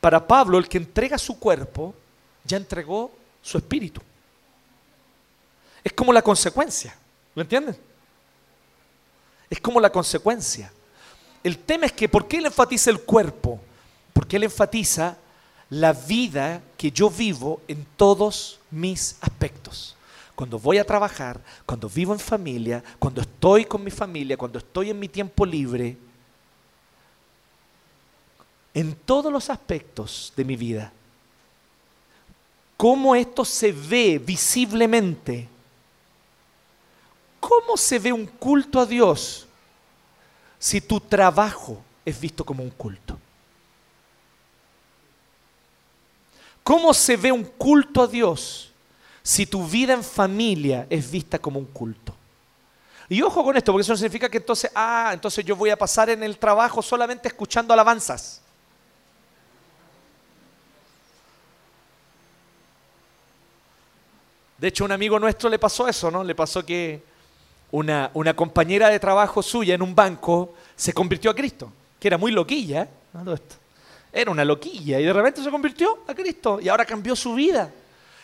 Para Pablo, el que entrega su cuerpo, ya entregó su espíritu. Es como la consecuencia, ¿lo entienden? Es como la consecuencia. El tema es que, ¿por qué él enfatiza el cuerpo? Porque él enfatiza la vida que yo vivo en todos mis aspectos. Cuando voy a trabajar, cuando vivo en familia, cuando estoy con mi familia, cuando estoy en mi tiempo libre, en todos los aspectos de mi vida. ¿Cómo esto se ve visiblemente? ¿Cómo se ve un culto a Dios si tu trabajo es visto como un culto? ¿Cómo se ve un culto a Dios si tu vida en familia es vista como un culto? Y ojo con esto, porque eso no significa que entonces, ah, entonces yo voy a pasar en el trabajo solamente escuchando alabanzas. De hecho, un amigo nuestro le pasó eso, ¿no? Le pasó que una, compañera de trabajo suya en un banco se convirtió a Cristo, que era muy loquilla, ¿eh? esto. Era una loquilla y de repente se convirtió a Cristo y ahora cambió su vida.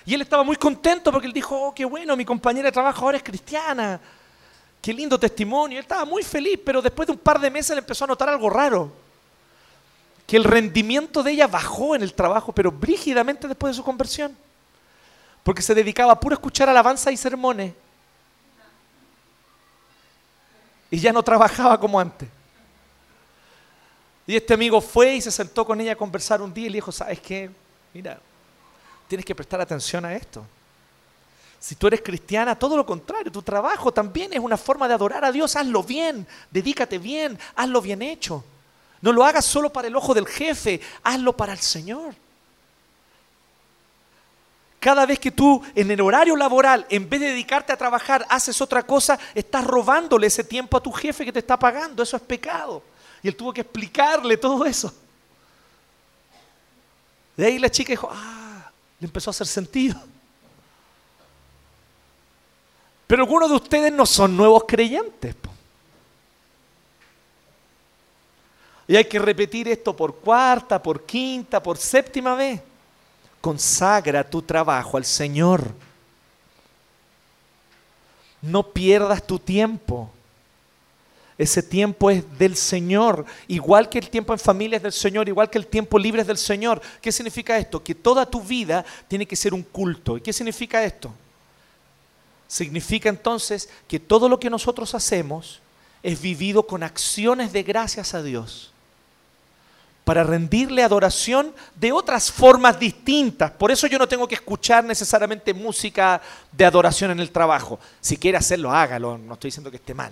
Y él estaba muy contento porque él dijo, oh, qué bueno, mi compañera de trabajo ahora es cristiana. Qué lindo testimonio. Él estaba muy feliz, pero después de un par de meses le empezó a notar algo raro. Que el rendimiento de ella bajó en el trabajo, pero brígidamente después de su conversión. Porque se dedicaba a puro escuchar alabanza y sermones. Y ya no trabajaba como antes. Y este amigo fue y se sentó con ella a conversar un día y le dijo, ¿sabes qué? Mira, tienes que prestar atención a esto. Si tú eres cristiana, todo lo contrario, tu trabajo también es una forma de adorar a Dios. Hazlo bien, dedícate bien, hazlo bien hecho. No lo hagas solo para el ojo del jefe, hazlo para el Señor. Cada vez que tú en el horario laboral, en vez de dedicarte a trabajar, haces otra cosa, estás robándole ese tiempo a tu jefe que te está pagando. Eso es pecado. Y él tuvo que explicarle todo eso. De ahí la chica dijo, ah, le empezó a hacer sentido. Pero algunos de ustedes no son nuevos creyentes. Y hay que repetir esto por cuarta, por quinta, por séptima vez. Consagra tu trabajo al Señor. No pierdas tu tiempo. Ese tiempo es del Señor, igual que el tiempo en familia es del Señor, igual que el tiempo libre es del Señor. ¿Qué significa esto? Que toda tu vida tiene que ser un culto. ¿Y qué significa esto? Significa entonces que todo lo que nosotros hacemos es vivido con acciones de gracias a Dios para rendirle adoración de otras formas distintas. Por eso yo no tengo que escuchar necesariamente música de adoración en el trabajo. Si quiere hacerlo, hágalo, no estoy diciendo que esté mal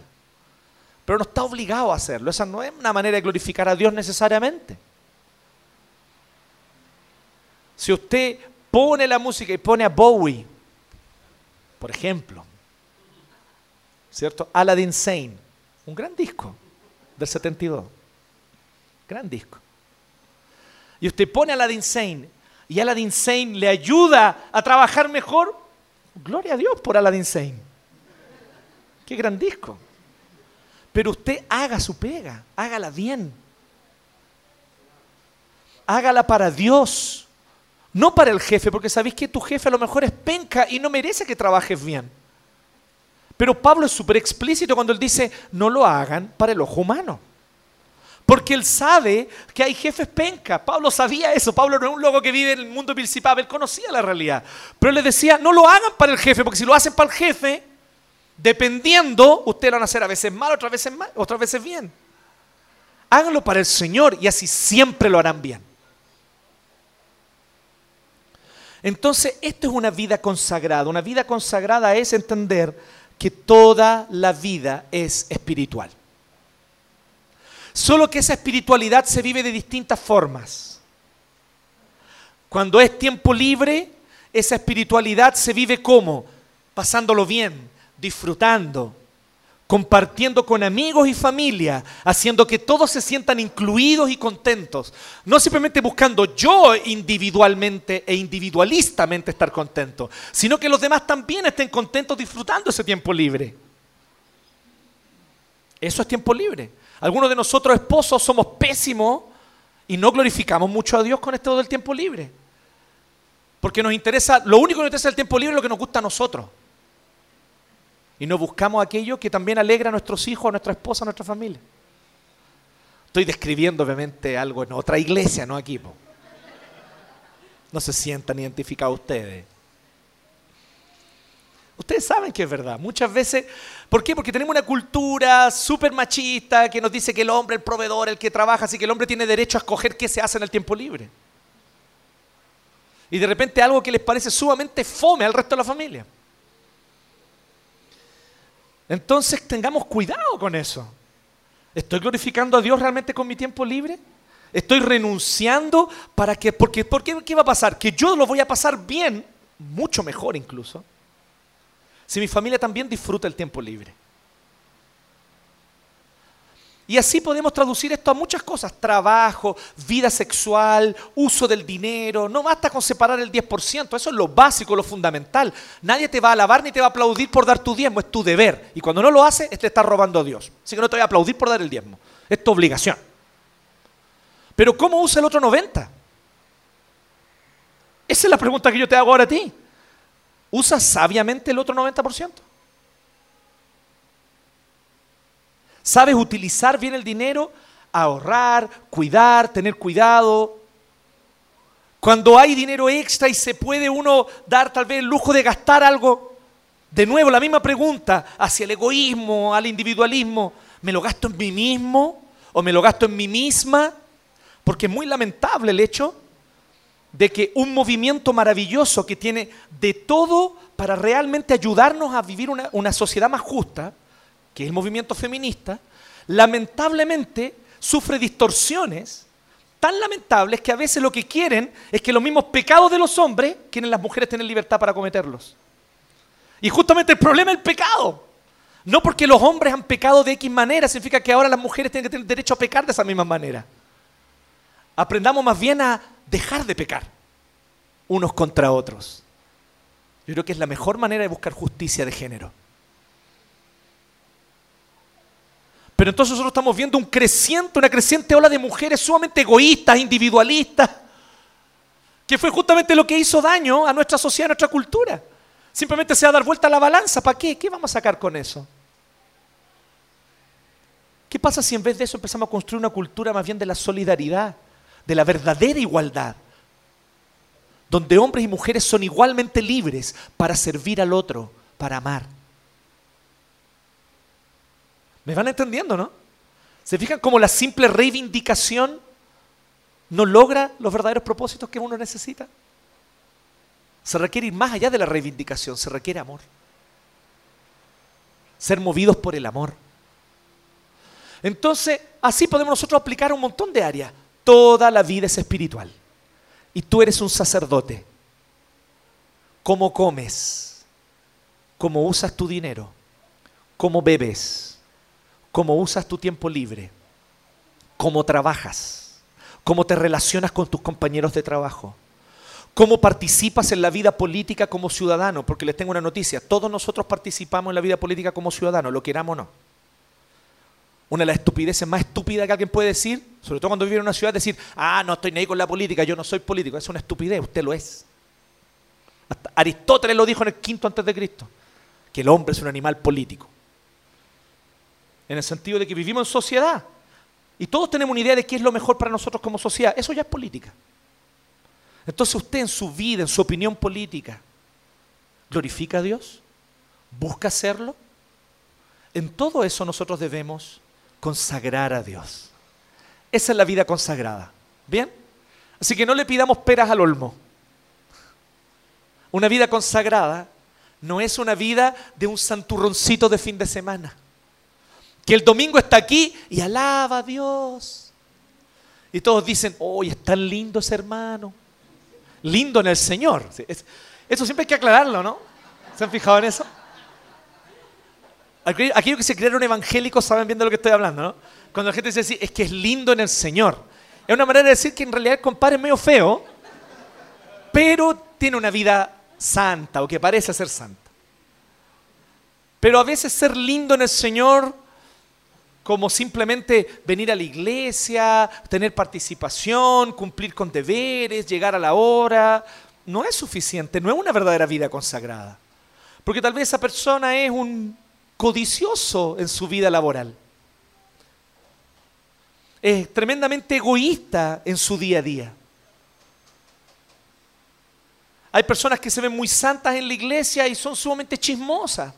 pero no está obligado a hacerlo. Esa no es una manera de glorificar a Dios necesariamente. Si usted pone la música y pone a Bowie, por ejemplo, ¿cierto? Aladdin Sane, un gran disco del 72, gran disco. Y usted pone a Aladdin Sane y Aladdin Sane le ayuda a trabajar mejor, gloria a Dios por Aladdin Sane. Qué gran disco. Pero usted haga su pega, hágala bien. Hágala para Dios, no para el jefe, porque sabéis que tu jefe a lo mejor es penca y no merece que trabajes bien. Pero Pablo es súper explícito cuando él dice, no lo hagan para el ojo humano. Porque él sabe que hay jefes penca. Pablo sabía eso. Pablo no es un loco que vive en el mundo principal. Él conocía la realidad. Pero él le decía, no lo hagan para el jefe, porque si lo hacen para el jefe, Dependiendo, ustedes lo van a hacer a veces mal, otras veces mal, otras veces bien. Háganlo para el Señor y así siempre lo harán bien. Entonces, esto es una vida consagrada. Una vida consagrada es entender que toda la vida es espiritual. Solo que esa espiritualidad se vive de distintas formas. Cuando es tiempo libre, esa espiritualidad se vive como? Pasándolo bien, disfrutando, compartiendo con amigos y familia, haciendo que todos se sientan incluidos y contentos. No simplemente buscando yo individualmente e individualistamente estar contento, sino que los demás también estén contentos disfrutando ese tiempo libre. Eso es tiempo libre. Algunos de nosotros esposos somos pésimos y no glorificamos mucho a Dios con esto del tiempo libre. Porque nos interesa, lo único que nos interesa el tiempo libre es lo que nos gusta a nosotros. Y no buscamos aquello que también alegra a nuestros hijos, a nuestra esposa, a nuestra familia. Estoy describiendo obviamente algo en otra iglesia, no aquí. No se sientan identificados ustedes. Ustedes saben que es verdad. Muchas veces, ¿por qué? Porque tenemos una cultura súper machista que nos dice que el hombre, el proveedor, el que trabaja, así que el hombre tiene derecho a escoger qué se hace en el tiempo libre. Y de repente algo que les parece sumamente fome al resto de la familia. Entonces tengamos cuidado con eso. ¿Estoy glorificando a Dios realmente con mi tiempo libre? ¿Estoy renunciando para que, porque, qué, qué va a pasar? Que yo lo voy a pasar bien, mucho mejor incluso, si mi familia también disfruta el tiempo libre. Y así podemos traducir esto a muchas cosas, trabajo, vida sexual, uso del dinero. No basta con separar el 10%, eso es lo básico, lo fundamental. Nadie te va a alabar ni te va a aplaudir por dar tu diezmo, es tu deber. Y cuando no lo haces, te está robando a Dios. Así que no te voy a aplaudir por dar el diezmo, es tu obligación. Pero ¿cómo usa el otro 90%? Esa es la pregunta que yo te hago ahora a ti. ¿Usa sabiamente el otro 90%? ¿Sabes utilizar bien el dinero? Ahorrar, cuidar, tener cuidado. Cuando hay dinero extra y se puede uno dar tal vez el lujo de gastar algo, de nuevo la misma pregunta hacia el egoísmo, al individualismo, ¿me lo gasto en mí mismo o me lo gasto en mí misma? Porque es muy lamentable el hecho de que un movimiento maravilloso que tiene de todo para realmente ayudarnos a vivir una, sociedad más justa, que es el movimiento feminista, lamentablemente sufre distorsiones tan lamentables que a veces lo que quieren es que los mismos pecados de los hombres quieren las mujeres tener libertad para cometerlos. Y justamente el problema es el pecado. No porque los hombres han pecado de X manera, significa que ahora las mujeres tienen que tener derecho a pecar de esa misma manera. Aprendamos más bien a dejar de pecar unos contra otros. Yo creo que es la mejor manera de buscar justicia de género. Pero entonces nosotros estamos viendo un creciente, una creciente ola de mujeres sumamente egoístas, individualistas, que fue justamente lo que hizo daño a nuestra sociedad, a nuestra cultura. Simplemente se va a dar vuelta a la balanza. ¿Para qué? ¿Qué vamos a sacar con eso? ¿Qué pasa si en vez de eso empezamos a construir una cultura más bien de la solidaridad? De la verdadera igualdad? Donde hombres y mujeres son igualmente libres para servir al otro, para amar. ¿Me van entendiendo, no? ¿Se fijan cómo la simple reivindicación no logra los verdaderos propósitos que uno necesita? Se requiere ir más allá de la reivindicación, se requiere amor. Ser movidos por el amor. Entonces, así podemos nosotros aplicar un montón de áreas. Toda la vida es espiritual. Y tú eres un sacerdote. ¿Cómo comes? ¿Cómo usas tu dinero? ¿Cómo bebes? ¿Cómo usas tu tiempo libre? ¿Cómo trabajas? ¿Cómo te relacionas con tus compañeros de trabajo? ¿Cómo participas en la vida política como ciudadano? Porque les tengo una noticia, todos nosotros participamos en la vida política como ciudadanos, lo queramos o no. Una de las estupideces más estúpidas que alguien puede decir, sobre todo cuando vive en una ciudad, decir, ah, no estoy ni ahí con la política, yo no soy político. Es una estupidez, usted lo es. Aristóteles lo dijo en el quinto antes de Cristo, que el hombre es un animal político. En el sentido de que vivimos en sociedad y todos tenemos una idea de qué es lo mejor para nosotros como sociedad. Eso ya es política. Entonces usted en su vida, en su opinión política, glorifica a Dios, busca hacerlo. En todo eso nosotros debemos consagrar a Dios. Esa es la vida consagrada. ¿Bien? Así que no le pidamos peras al olmo. Una vida consagrada no es una vida de un santurroncito de fin de semana. Que el domingo está aquí y alaba a Dios. Y todos dicen, hoy es tan lindo ese hermano lindo en el Señor. Eso siempre hay que aclararlo, ¿no? ¿Se han fijado en eso? Aquellos que se crearon evangélicos saben bien de lo que estoy hablando, ¿no? Cuando la gente dice así, es que es lindo en el Señor. Es una manera de decir que en realidad el compadre es medio feo, pero tiene una vida santa o que parece ser santa. Pero a veces ser lindo en el Señor como simplemente venir a la iglesia, tener participación, cumplir con deberes, llegar a la hora, no es suficiente, no es una verdadera vida consagrada. Porque tal vez esa persona es un codicioso en su vida laboral. Es tremendamente egoísta en su día a día. Hay personas que se ven muy santas en la iglesia y son sumamente chismosas.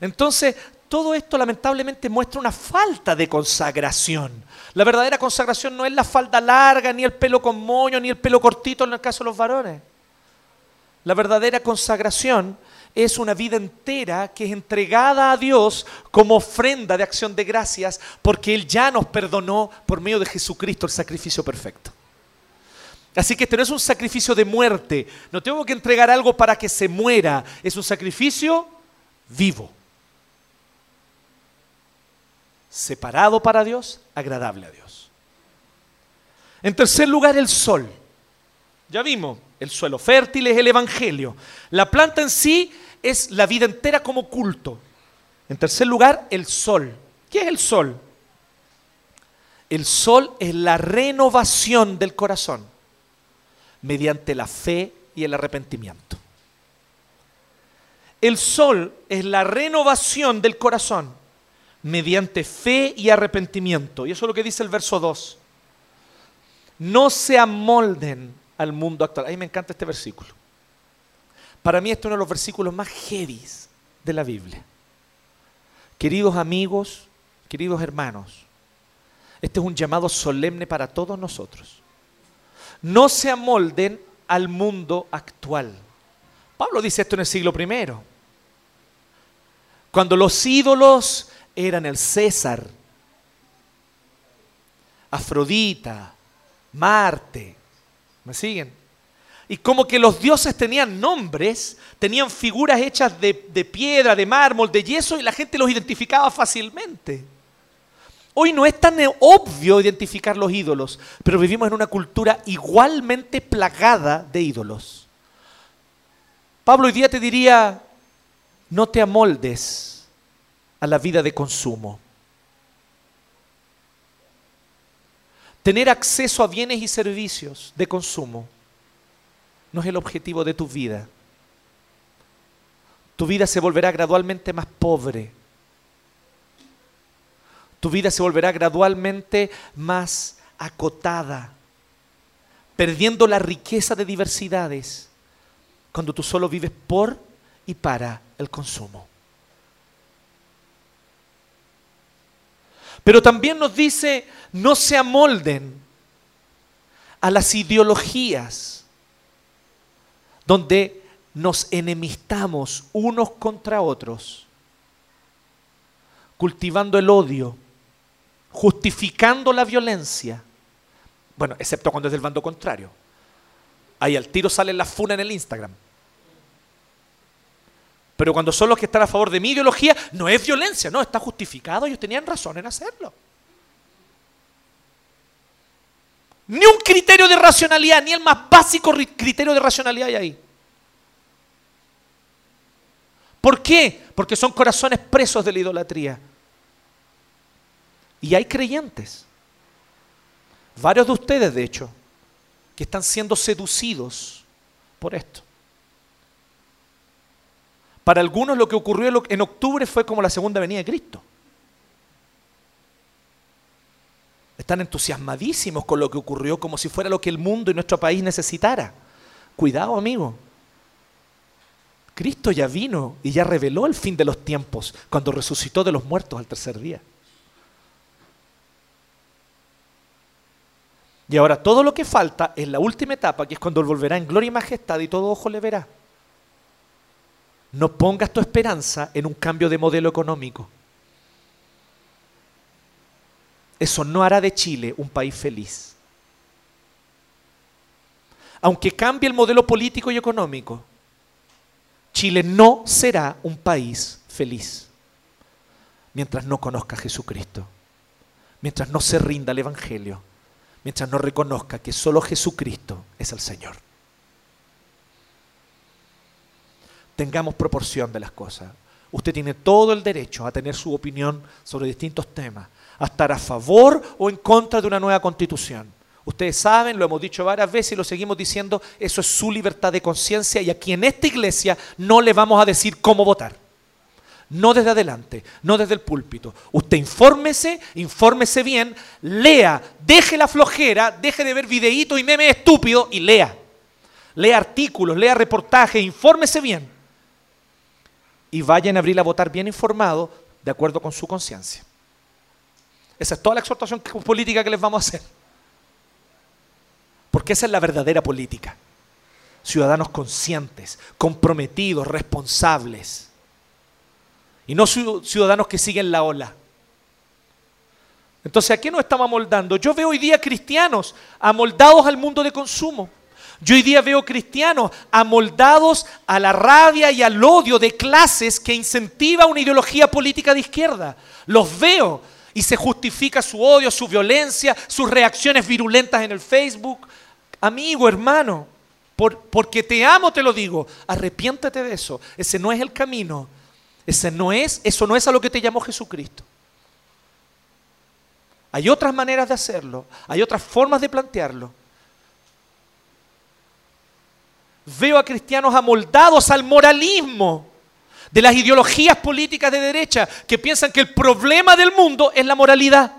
Entonces, todo esto lamentablemente muestra una falta de consagración. La verdadera consagración no es la falda larga, ni el pelo con moño, ni el pelo cortito en el caso de los varones. La verdadera consagración es una vida entera que es entregada a Dios como ofrenda de acción de gracias porque Él ya nos perdonó por medio de Jesucristo el sacrificio perfecto. Así que este no es un sacrificio de muerte, no tengo que entregar algo para que se muera, es un sacrificio vivo separado para Dios, agradable a Dios. En tercer lugar, el sol. Ya vimos, el suelo fértil es el Evangelio. La planta en sí es la vida entera como culto. En tercer lugar, el sol. ¿Qué es el sol? El sol es la renovación del corazón mediante la fe y el arrepentimiento. El sol es la renovación del corazón mediante fe y arrepentimiento. Y eso es lo que dice el verso 2. No se amolden al mundo actual. A mí me encanta este versículo. Para mí este es uno de los versículos más heavy de la Biblia. Queridos amigos, queridos hermanos, este es un llamado solemne para todos nosotros. No se amolden al mundo actual. Pablo dice esto en el siglo I. Cuando los ídolos eran el César, Afrodita, Marte. ¿Me siguen? Y como que los dioses tenían nombres, tenían figuras hechas de, de, piedra, de mármol, de yeso, y la gente los identificaba fácilmente. Hoy no es tan obvio identificar los ídolos, pero vivimos en una cultura igualmente plagada de ídolos. Pablo hoy día te diría, no te amoldes a la vida de consumo. Tener acceso a bienes y servicios de consumo no es el objetivo de tu vida. Tu vida se volverá gradualmente más pobre. Tu vida se volverá gradualmente más acotada, perdiendo la riqueza de diversidades cuando tú solo vives por y para el consumo. Pero también nos dice, no se amolden a las ideologías donde nos enemistamos unos contra otros, cultivando el odio, justificando la violencia. Bueno, excepto cuando es del bando contrario. Ahí al tiro sale la funa en el Instagram. Pero cuando son los que están a favor de mi ideología, no es violencia, no, está justificado, ellos tenían razón en hacerlo. Ni un criterio de racionalidad, ni el más básico criterio de racionalidad hay ahí. ¿Por qué? Porque son corazones presos de la idolatría. Y hay creyentes, varios de ustedes de hecho, que están siendo seducidos por esto. Para algunos lo que ocurrió en octubre fue como la segunda venida de Cristo. Están entusiasmadísimos con lo que ocurrió como si fuera lo que el mundo y nuestro país necesitara. Cuidado, amigo. Cristo ya vino y ya reveló el fin de los tiempos cuando resucitó de los muertos al tercer día. Y ahora todo lo que falta es la última etapa, que es cuando volverá en gloria y majestad y todo ojo le verá. No pongas tu esperanza en un cambio de modelo económico. Eso no hará de Chile un país feliz. Aunque cambie el modelo político y económico, Chile no será un país feliz mientras no conozca a Jesucristo, mientras no se rinda al Evangelio, mientras no reconozca que solo Jesucristo es el Señor. Tengamos proporción de las cosas. Usted tiene todo el derecho a tener su opinión sobre distintos temas, a estar a favor o en contra de una nueva constitución. Ustedes saben, lo hemos dicho varias veces y lo seguimos diciendo, eso es su libertad de conciencia y aquí en esta iglesia no le vamos a decir cómo votar. No desde adelante, no desde el púlpito. Usted infórmese, infórmese bien, lea, deje la flojera, deje de ver videitos y memes estúpidos y lea. Lea artículos, lea reportajes, infórmese bien y vayan a abrir a votar bien informado de acuerdo con su conciencia. Esa es toda la exhortación política que les vamos a hacer. Porque esa es la verdadera política. Ciudadanos conscientes, comprometidos, responsables. Y no ciudadanos que siguen la ola. Entonces, ¿a qué nos estamos amoldando? Yo veo hoy día cristianos amoldados al mundo de consumo. Yo hoy día veo cristianos amoldados a la rabia y al odio de clases que incentiva una ideología política de izquierda. Los veo y se justifica su odio, su violencia, sus reacciones virulentas en el Facebook. Amigo, hermano, porque te amo te lo digo, arrepiéntate de eso. Ese no es el camino. Ese no es, eso no es a lo que te llamó Jesucristo. Hay otras maneras de hacerlo, hay otras formas de plantearlo. Veo a cristianos amoldados al moralismo de las ideologías políticas de derecha que piensan que el problema del mundo es la moralidad.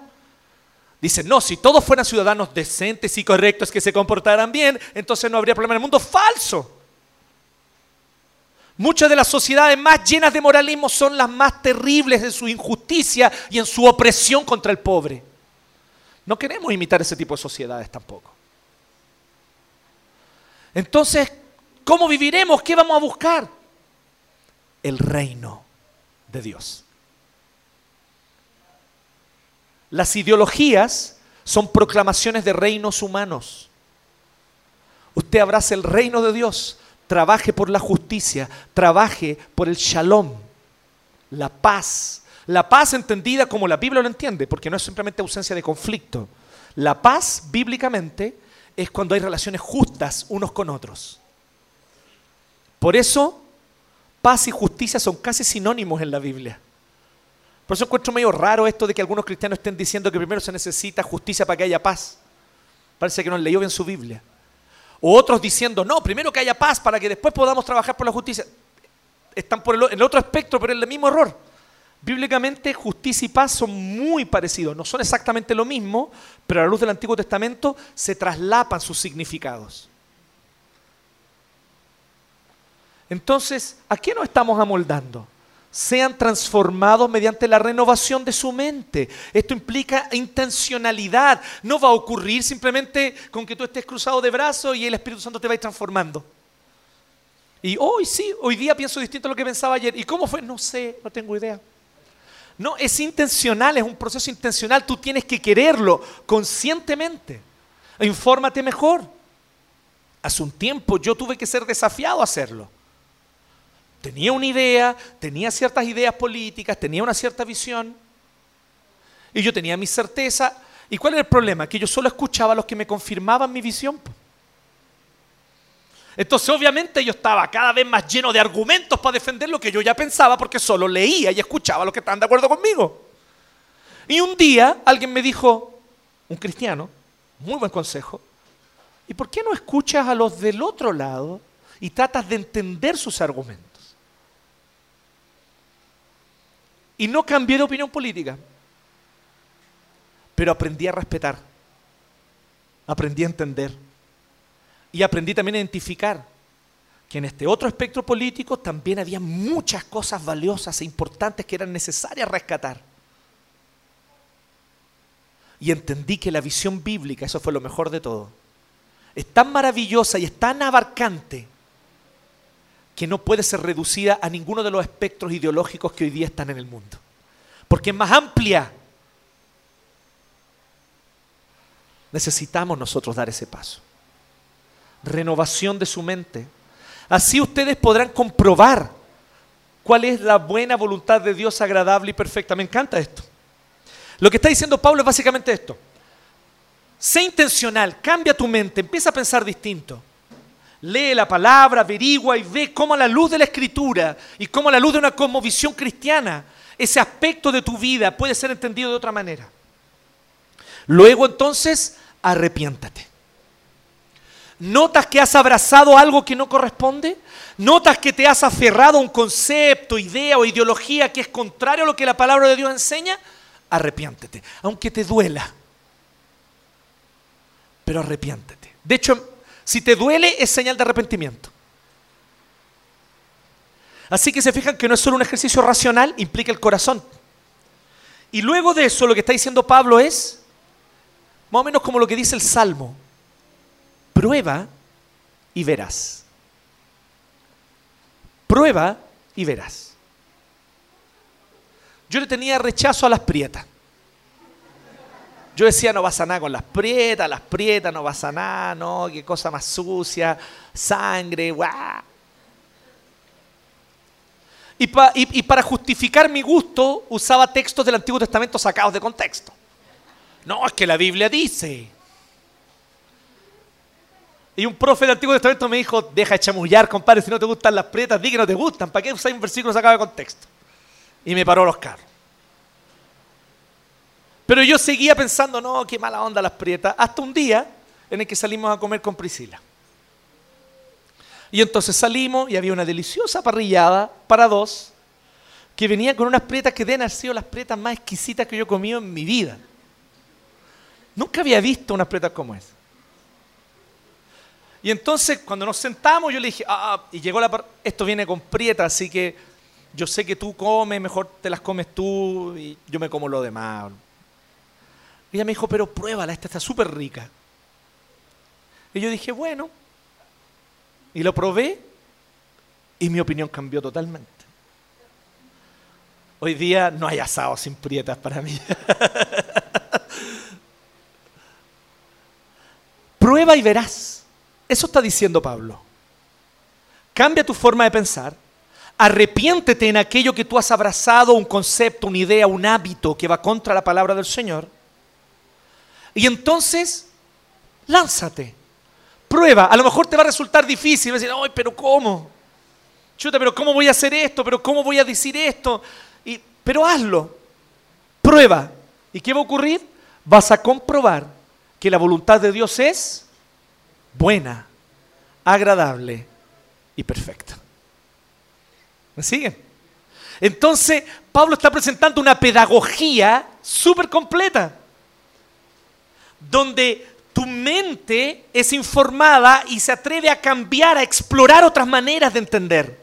Dicen, no, si todos fueran ciudadanos decentes y correctos que se comportaran bien, entonces no habría problema en el mundo. Falso. Muchas de las sociedades más llenas de moralismo son las más terribles en su injusticia y en su opresión contra el pobre. No queremos imitar ese tipo de sociedades tampoco. Entonces, ¿Cómo viviremos? ¿Qué vamos a buscar? El reino de Dios. Las ideologías son proclamaciones de reinos humanos. Usted abrace el reino de Dios, trabaje por la justicia, trabaje por el shalom, la paz. La paz entendida como la Biblia lo entiende, porque no es simplemente ausencia de conflicto. La paz, bíblicamente, es cuando hay relaciones justas unos con otros. Por eso, paz y justicia son casi sinónimos en la Biblia. Por eso encuentro medio raro esto de que algunos cristianos estén diciendo que primero se necesita justicia para que haya paz. Parece que no leído bien su Biblia. O otros diciendo, no, primero que haya paz para que después podamos trabajar por la justicia. Están por el, el otro espectro, pero es el mismo error. Bíblicamente, justicia y paz son muy parecidos. No son exactamente lo mismo, pero a la luz del Antiguo Testamento se traslapan sus significados. Entonces, ¿a qué nos estamos amoldando? Sean transformados mediante la renovación de su mente. Esto implica intencionalidad. No va a ocurrir simplemente con que tú estés cruzado de brazos y el Espíritu Santo te va a ir transformando. Y hoy sí, hoy día pienso distinto a lo que pensaba ayer. ¿Y cómo fue? No sé, no tengo idea. No, es intencional, es un proceso intencional. Tú tienes que quererlo conscientemente. Infórmate mejor. Hace un tiempo yo tuve que ser desafiado a hacerlo. Tenía una idea, tenía ciertas ideas políticas, tenía una cierta visión. Y yo tenía mi certeza. ¿Y cuál era el problema? Que yo solo escuchaba a los que me confirmaban mi visión. Entonces obviamente yo estaba cada vez más lleno de argumentos para defender lo que yo ya pensaba porque solo leía y escuchaba a los que estaban de acuerdo conmigo. Y un día alguien me dijo, un cristiano, muy buen consejo, ¿y por qué no escuchas a los del otro lado y tratas de entender sus argumentos? Y no cambié de opinión política, pero aprendí a respetar, aprendí a entender. Y aprendí también a identificar que en este otro espectro político también había muchas cosas valiosas e importantes que eran necesarias rescatar. Y entendí que la visión bíblica, eso fue lo mejor de todo, es tan maravillosa y es tan abarcante que no puede ser reducida a ninguno de los espectros ideológicos que hoy día están en el mundo. Porque es más amplia. Necesitamos nosotros dar ese paso. Renovación de su mente. Así ustedes podrán comprobar cuál es la buena voluntad de Dios agradable y perfecta. Me encanta esto. Lo que está diciendo Pablo es básicamente esto. Sé intencional, cambia tu mente, empieza a pensar distinto lee la palabra, averigua y ve cómo a la luz de la escritura y cómo a la luz de una cosmovisión cristiana, ese aspecto de tu vida puede ser entendido de otra manera. Luego entonces, arrepiéntate. ¿Notas que has abrazado algo que no corresponde? ¿Notas que te has aferrado a un concepto, idea o ideología que es contrario a lo que la palabra de Dios enseña? Arrepiéntete, aunque te duela. Pero arrepiéntete. De hecho, si te duele, es señal de arrepentimiento. Así que se fijan que no es solo un ejercicio racional, implica el corazón. Y luego de eso, lo que está diciendo Pablo es, más o menos como lo que dice el Salmo, prueba y verás. Prueba y verás. Yo le tenía rechazo a las prietas. Yo decía, no va a sanar con las prietas, las prietas no va a sanar, no, qué cosa más sucia, sangre, guau. Y, y, para justificar mi gusto usaba textos del Antiguo Testamento sacados de contexto. No, es que la Biblia dice. Y un profe del Antiguo Testamento me dijo, deja de chamullar, compadre, si no te gustan las prietas, di que no te gustan, ¿para qué usar un versículo sacado de contexto? Y me paró los carros. Pero yo seguía pensando, no, qué mala onda las prietas, hasta un día en el que salimos a comer con Priscila. Y entonces salimos y había una deliciosa parrillada para dos que venía con unas prietas que deben haber sido las prietas más exquisitas que yo he comido en mi vida. Nunca había visto unas prietas como esa. Y entonces cuando nos sentamos yo le dije, ah, ah" y llegó la esto viene con prietas, así que yo sé que tú comes, mejor te las comes tú y yo me como lo demás. Y ella me dijo, pero pruébala, esta está súper rica. Y yo dije, bueno. Y lo probé y mi opinión cambió totalmente. Hoy día no hay asado sin prietas para mí. Prueba y verás. Eso está diciendo Pablo. Cambia tu forma de pensar. Arrepiéntete en aquello que tú has abrazado, un concepto, una idea, un hábito que va contra la palabra del Señor y entonces, lánzate. Prueba. A lo mejor te va a resultar difícil. A decir, ay, pero ¿cómo? Chuta, pero ¿cómo voy a hacer esto? ¿Pero cómo voy a decir esto? Y, pero hazlo. prueba. ¿Y qué va a ocurrir? Vas a comprobar que la voluntad de Dios es buena, agradable y perfecta. ¿Me siguen? Entonces, Pablo está presentando una pedagogía súper completa, donde tu mente es informada y se atreve a cambiar, a explorar otras maneras de entender.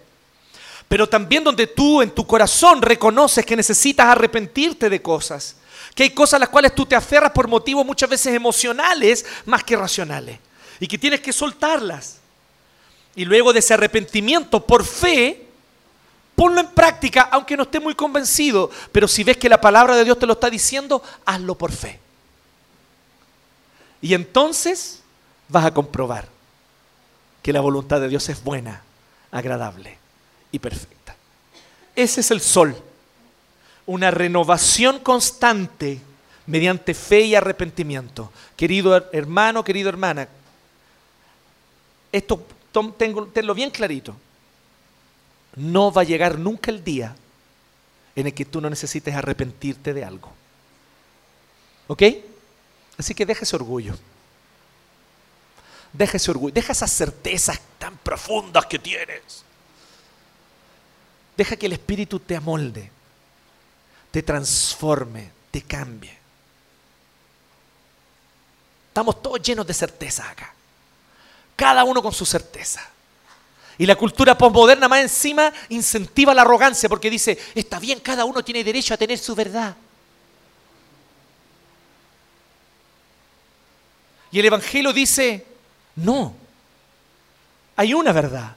Pero también donde tú en tu corazón reconoces que necesitas arrepentirte de cosas, que hay cosas a las cuales tú te aferras por motivos muchas veces emocionales más que racionales, y que tienes que soltarlas. Y luego de ese arrepentimiento por fe, ponlo en práctica, aunque no esté muy convencido, pero si ves que la palabra de Dios te lo está diciendo, hazlo por fe. Y entonces vas a comprobar que la voluntad de Dios es buena, agradable y perfecta. Ese es el sol, una renovación constante mediante fe y arrepentimiento. Querido hermano, querida hermana, esto tenlo bien clarito. No va a llegar nunca el día en el que tú no necesites arrepentirte de algo. ¿Ok? Así que deja ese orgullo. Deja ese orgullo, deja esas certezas tan profundas que tienes. Deja que el Espíritu te amolde, te transforme, te cambie. Estamos todos llenos de certeza acá. Cada uno con su certeza. Y la cultura postmoderna más encima incentiva la arrogancia porque dice, está bien, cada uno tiene derecho a tener su verdad. Y el Evangelio dice, no, hay una verdad,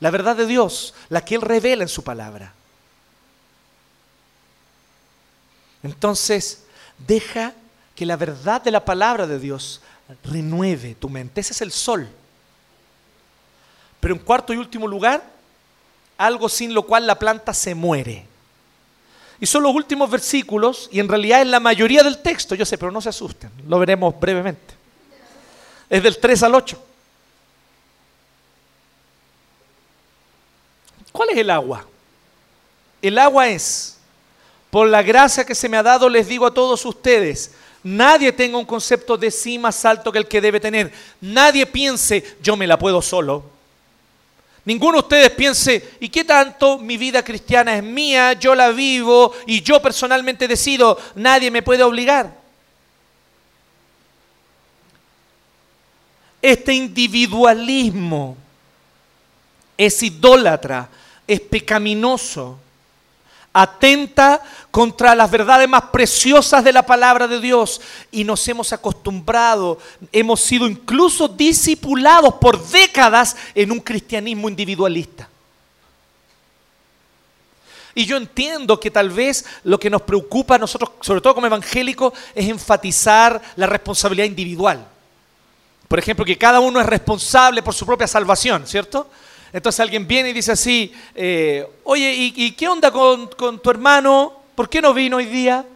la verdad de Dios, la que Él revela en su palabra. Entonces, deja que la verdad de la palabra de Dios renueve tu mente. Ese es el sol. Pero en cuarto y último lugar, algo sin lo cual la planta se muere. Y son los últimos versículos, y en realidad es la mayoría del texto, yo sé, pero no se asusten, lo veremos brevemente es del 3 al 8. ¿Cuál es el agua? El agua es, por la gracia que se me ha dado, les digo a todos ustedes, nadie tenga un concepto de sí más alto que el que debe tener. Nadie piense, yo me la puedo solo. Ninguno de ustedes piense, ¿y qué tanto mi vida cristiana es mía? Yo la vivo y yo personalmente decido, nadie me puede obligar. Este individualismo es idólatra, es pecaminoso, atenta contra las verdades más preciosas de la palabra de Dios y nos hemos acostumbrado, hemos sido incluso discipulados por décadas en un cristianismo individualista. Y yo entiendo que tal vez lo que nos preocupa a nosotros, sobre todo como evangélicos, es enfatizar la responsabilidad individual. Por ejemplo, que cada uno es responsable por su propia salvación, ¿cierto? Entonces alguien viene y dice así, eh, oye, ¿y, qué onda con, tu hermano? ¿Por qué no vino hoy día?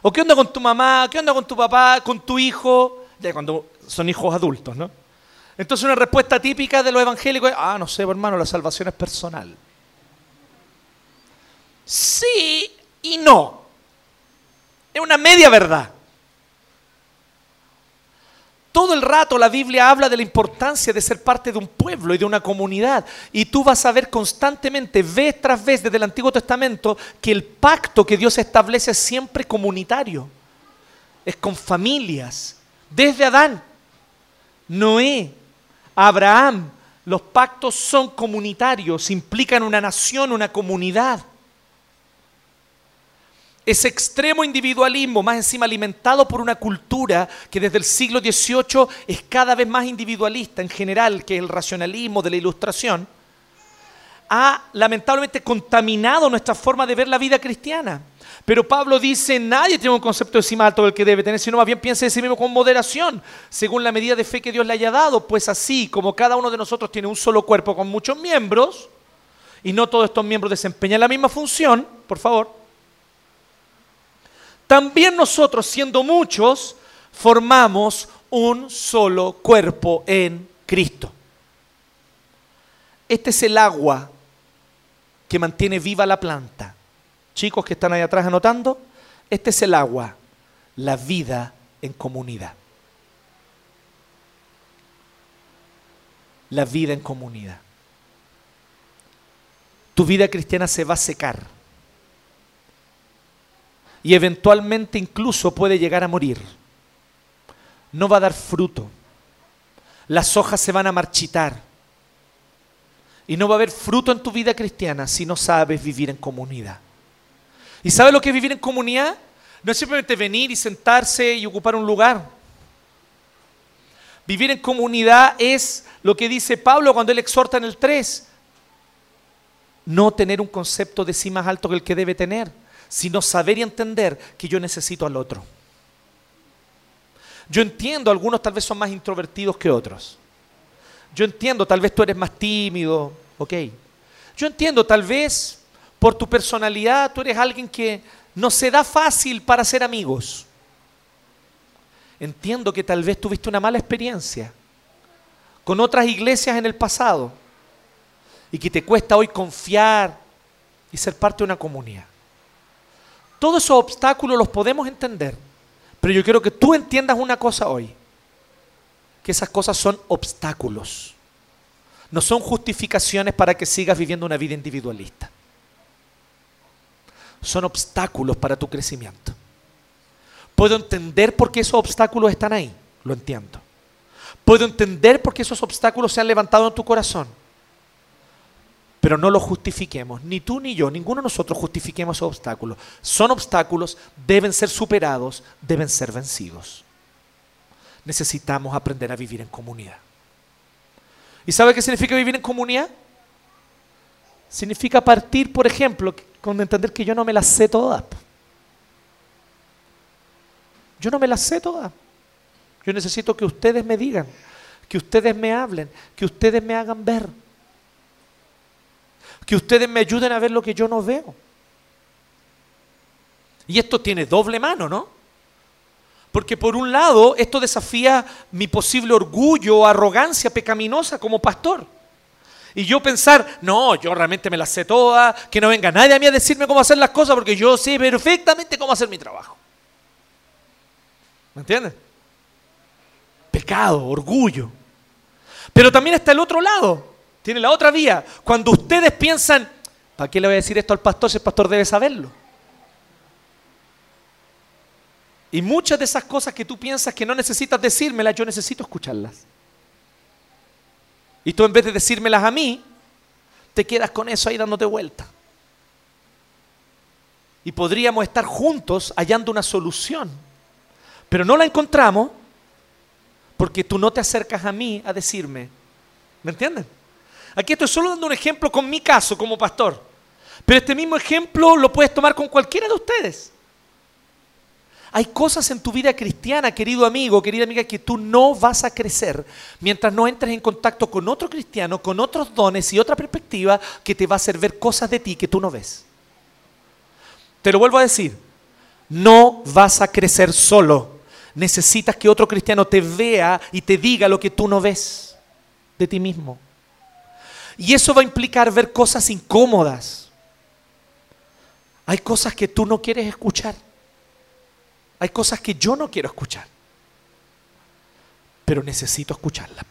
¿O qué onda con tu mamá? ¿Qué onda con tu papá? ¿Con tu hijo? Ya cuando son hijos adultos, ¿no? Entonces una respuesta típica de los evangélicos es, ah, no sé, hermano, la salvación es personal. Sí y no. Es una media verdad. Todo el rato la Biblia habla de la importancia de ser parte de un pueblo y de una comunidad. Y tú vas a ver constantemente, vez tras vez desde el Antiguo Testamento, que el pacto que Dios establece es siempre comunitario. Es con familias. Desde Adán, Noé, Abraham, los pactos son comunitarios, implican una nación, una comunidad. Ese extremo individualismo, más encima alimentado por una cultura que desde el siglo XVIII es cada vez más individualista en general, que el racionalismo de la ilustración, ha lamentablemente contaminado nuestra forma de ver la vida cristiana. Pero Pablo dice, nadie tiene un concepto más alto del que debe tener, sino más bien piense de sí mismo con moderación, según la medida de fe que Dios le haya dado. Pues así como cada uno de nosotros tiene un solo cuerpo con muchos miembros, y no todos estos miembros desempeñan la misma función, por favor, también nosotros, siendo muchos, formamos un solo cuerpo en Cristo. Este es el agua que mantiene viva la planta. Chicos que están ahí atrás anotando, Este es el agua, la vida en comunidad. La vida en comunidad. Tu vida cristiana se va a secar. Y eventualmente incluso puede llegar a morir. No va a dar fruto. Las hojas se van a marchitar. Y no va a haber fruto en tu vida cristiana si no sabes vivir en comunidad. ¿Y sabes lo que es vivir en comunidad? No es simplemente venir y sentarse y ocupar un lugar. Vivir en comunidad es lo que dice Pablo cuando él exhorta en el 3. No tener un concepto de sí más alto que el que debe tener, sino saber y entender que yo necesito al otro. Yo entiendo, algunos tal vez son más introvertidos que otros. Yo entiendo, tal vez tú eres más tímido, ok. Yo entiendo, tal vez por tu personalidad tú eres alguien que no se da fácil para ser amigos. Entiendo que tal vez tuviste una mala experiencia con otras iglesias en el pasado y que te cuesta hoy confiar y ser parte de una comunidad. Todos esos obstáculos los podemos entender, pero yo quiero que tú entiendas una cosa hoy, que esas cosas son obstáculos, no son justificaciones para que sigas viviendo una vida individualista son obstáculos para tu crecimiento. Puedo entender por qué esos obstáculos están ahí, lo entiendo. Puedo entender por qué esos obstáculos se han levantado en tu corazón. Pero no los justifiquemos, ni tú ni yo, ninguno de nosotros justifiquemos esos obstáculos. Son obstáculos, deben ser superados, deben ser vencidos. Necesitamos aprender a vivir en comunidad. ¿Y sabe qué significa vivir en comunidad? Significa partir, por ejemplo, con entender que yo no me las sé todas. Yo no me las sé todas. Yo necesito que ustedes me digan, que ustedes me hablen, que ustedes me hagan ver. Que ustedes me ayuden a ver lo que yo no veo. Y esto tiene doble mano, ¿no? Porque por un lado, esto desafía mi posible orgullo o arrogancia pecaminosa como pastor. Y yo pensar, no, yo realmente me las sé todas, que no venga nadie a mí a decirme cómo hacer las cosas porque yo sé perfectamente cómo hacer mi trabajo. ¿Me entiendes? Pecado, orgullo. Pero también está el otro lado, tiene la otra vía. Cuando ustedes piensan, ¿para qué le voy a decir esto al pastor si el pastor debe saberlo? Y muchas de esas cosas que tú piensas que no necesitas decírmelas, yo necesito escucharlas. Y tú en vez de decírmelas a mí, te quedas con eso ahí dándote vuelta. Y podríamos estar juntos hallando una solución. Pero no la encontramos porque tú no te acercas a mí a decirme. ¿Me entienden? Aquí estoy solo dando un ejemplo con mi caso como pastor. Pero este mismo ejemplo lo puedes tomar con cualquiera de ustedes. Hay cosas en tu vida cristiana, querido amigo, querida amiga, que tú no vas a crecer mientras no entres en contacto con otro cristiano, con otros dones y otra perspectiva que te va a hacer ver cosas de ti que tú no ves. Te lo vuelvo a decir, no vas a crecer solo. Necesitas que otro cristiano te vea y te diga lo que tú no ves de ti mismo. Y eso va a implicar ver cosas incómodas. Hay cosas que tú no quieres escuchar. Hay cosas que yo no quiero escuchar, pero necesito escucharlas.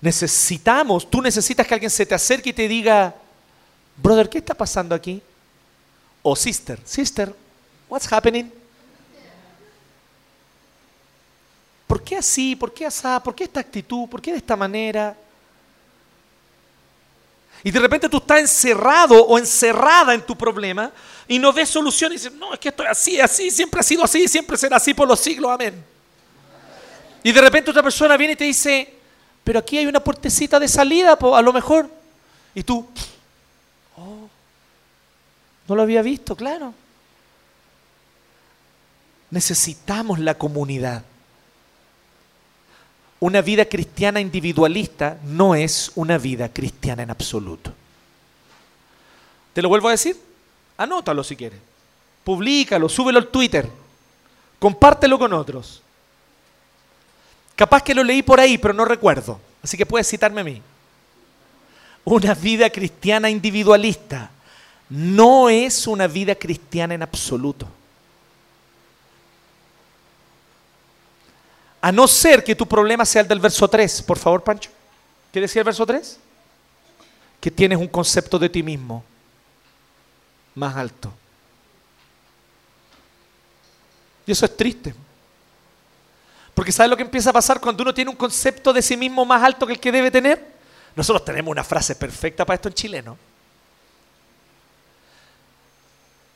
Necesitamos, tú necesitas que alguien se te acerque y te diga, brother, ¿qué está pasando aquí? O sister, sister, what's happening? ¿Por qué así? ¿Por qué así? ¿Por qué esta actitud? ¿Por qué de esta manera? Y de repente tú estás encerrado o encerrada en tu problema y no ves solución y dices, no, es que estoy así, así, siempre ha sido así, siempre será así por los siglos, amén. Y de repente otra persona viene y te dice, pero aquí hay una puertecita de salida, a lo mejor. Y tú, oh, no lo había visto, claro. Necesitamos la comunidad. Una vida cristiana individualista no es una vida cristiana en absoluto. ¿Te lo vuelvo a decir? Anótalo si quieres. Publícalo, súbelo al Twitter. Compártelo con otros. Capaz que lo leí por ahí, pero no recuerdo. Así que puedes citarme a mí. Una vida cristiana individualista no es una vida cristiana en absoluto. A no ser que tu problema sea el del verso 3. Por favor, Pancho. ¿Qué decía el verso 3? Que tienes un concepto de ti mismo más alto. Y eso es triste. Porque ¿sabes lo que empieza a pasar cuando uno tiene un concepto de sí mismo más alto que el que debe tener? Nosotros tenemos una frase perfecta para esto en chileno.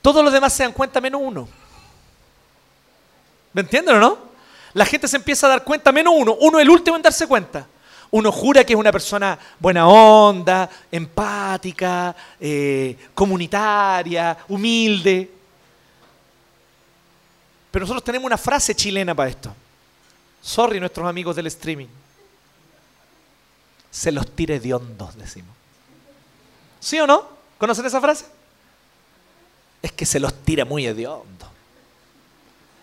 Todos los demás se dan cuenta menos uno. ¿Me entienden o no? La gente se empieza a dar cuenta menos uno. Uno el último en darse cuenta. Uno jura que es una persona buena onda, empática, eh, comunitaria, humilde. Pero nosotros tenemos una frase chilena para esto. Sorry, nuestros amigos del streaming. Se los tire de hondos, decimos. ¿Sí o no? ¿Conocen esa frase? Es que se los tira muy hediondo.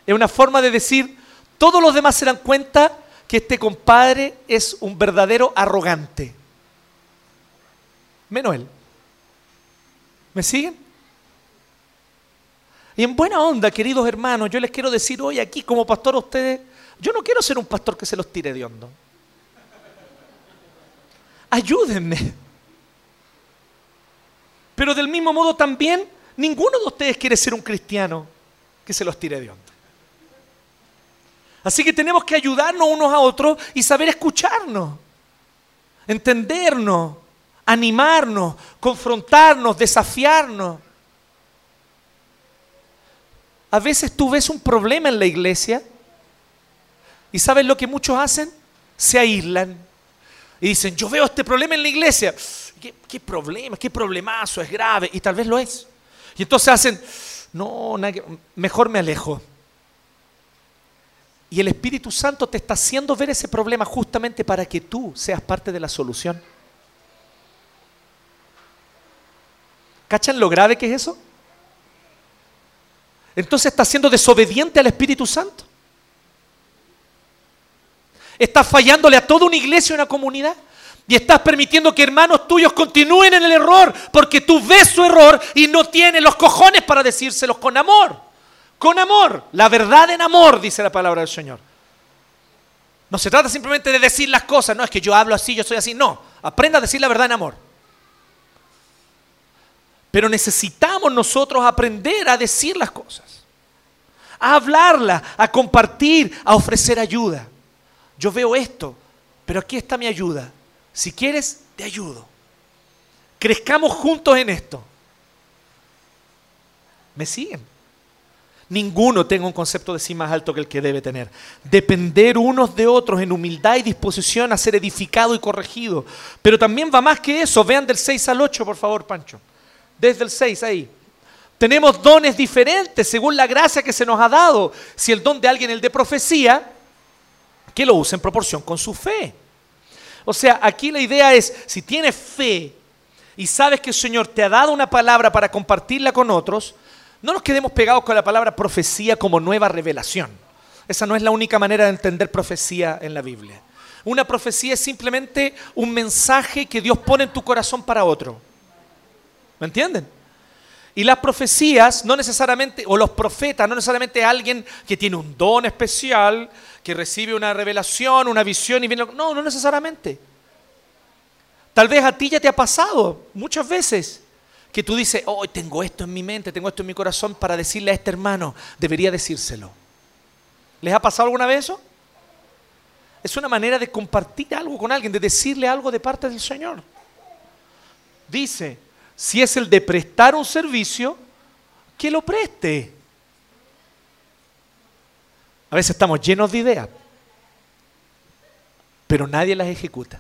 Es una forma de decir, todos los demás se dan cuenta que este compadre es un verdadero arrogante. Menos él. ¿Me siguen? Y en buena onda, queridos hermanos, yo les quiero decir hoy aquí como pastor a ustedes, yo no quiero ser un pastor que se los tire de hondo. Ayúdenme. Pero del mismo modo también, ninguno de ustedes quiere ser un cristiano que se los tire de hondo. Así que tenemos que ayudarnos unos a otros y saber escucharnos, entendernos, animarnos, confrontarnos, desafiarnos. A veces tú ves un problema en la iglesia ¿Y sabes lo que muchos hacen? Se aíslan. Y dicen, yo veo este problema en la iglesia. ¿Qué, problema? ¿Qué problemazo? Es grave. Y tal vez lo es. Y entonces hacen, no, mejor me alejo. Y el Espíritu Santo te está haciendo ver ese problema justamente para que tú seas parte de la solución. ¿Cachan lo grave que es eso? Entonces está siendo desobediente al Espíritu Santo. Estás fallándole a toda una iglesia y una comunidad. Y estás permitiendo que hermanos tuyos continúen en el error porque tú ves su error y no tienes los cojones para decírselos con amor. Con amor. La verdad en amor, dice la palabra del Señor. No se trata simplemente de decir las cosas, no es que yo hablo así, yo soy así. No, aprenda a decir la verdad en amor. Pero necesitamos nosotros aprender a decir las cosas, a hablarlas, a compartir, a ofrecer ayuda yo veo esto, pero aquí está mi ayuda. Si quieres, te ayudo. Crezcamos juntos en esto. ¿Me siguen? Ninguno tenga un concepto de sí más alto que el que debe tener. Depender unos de otros en humildad y disposición a ser edificado y corregido. Pero también va más que eso. Vean del 6 al 8, por favor, Pancho. Desde el 6 ahí. Tenemos dones diferentes según la gracia que se nos ha dado. Si el don de alguien es el de profecía, que lo use en proporción con su fe. O sea, aquí la idea es, si tienes fe y sabes que el Señor te ha dado una palabra para compartirla con otros, no nos quedemos pegados con la palabra profecía como nueva revelación. Esa no es la única manera de entender profecía en la Biblia. Una profecía es simplemente un mensaje que Dios pone en tu corazón para otro. ¿Me entienden? Y las profecías, no necesariamente, o los profetas, no necesariamente alguien que tiene un don especial, que recibe una revelación, una visión y viene... No, no necesariamente. Tal vez a ti ya te ha pasado muchas veces que tú dices, oh, tengo esto en mi mente, tengo esto en mi corazón para decirle a este hermano, debería decírselo. ¿Les ha pasado alguna vez eso? Es una manera de compartir algo con alguien, de decirle algo de parte del Señor. Dice, si es el de prestar un servicio, que lo preste. A veces estamos llenos de ideas, pero nadie las ejecuta.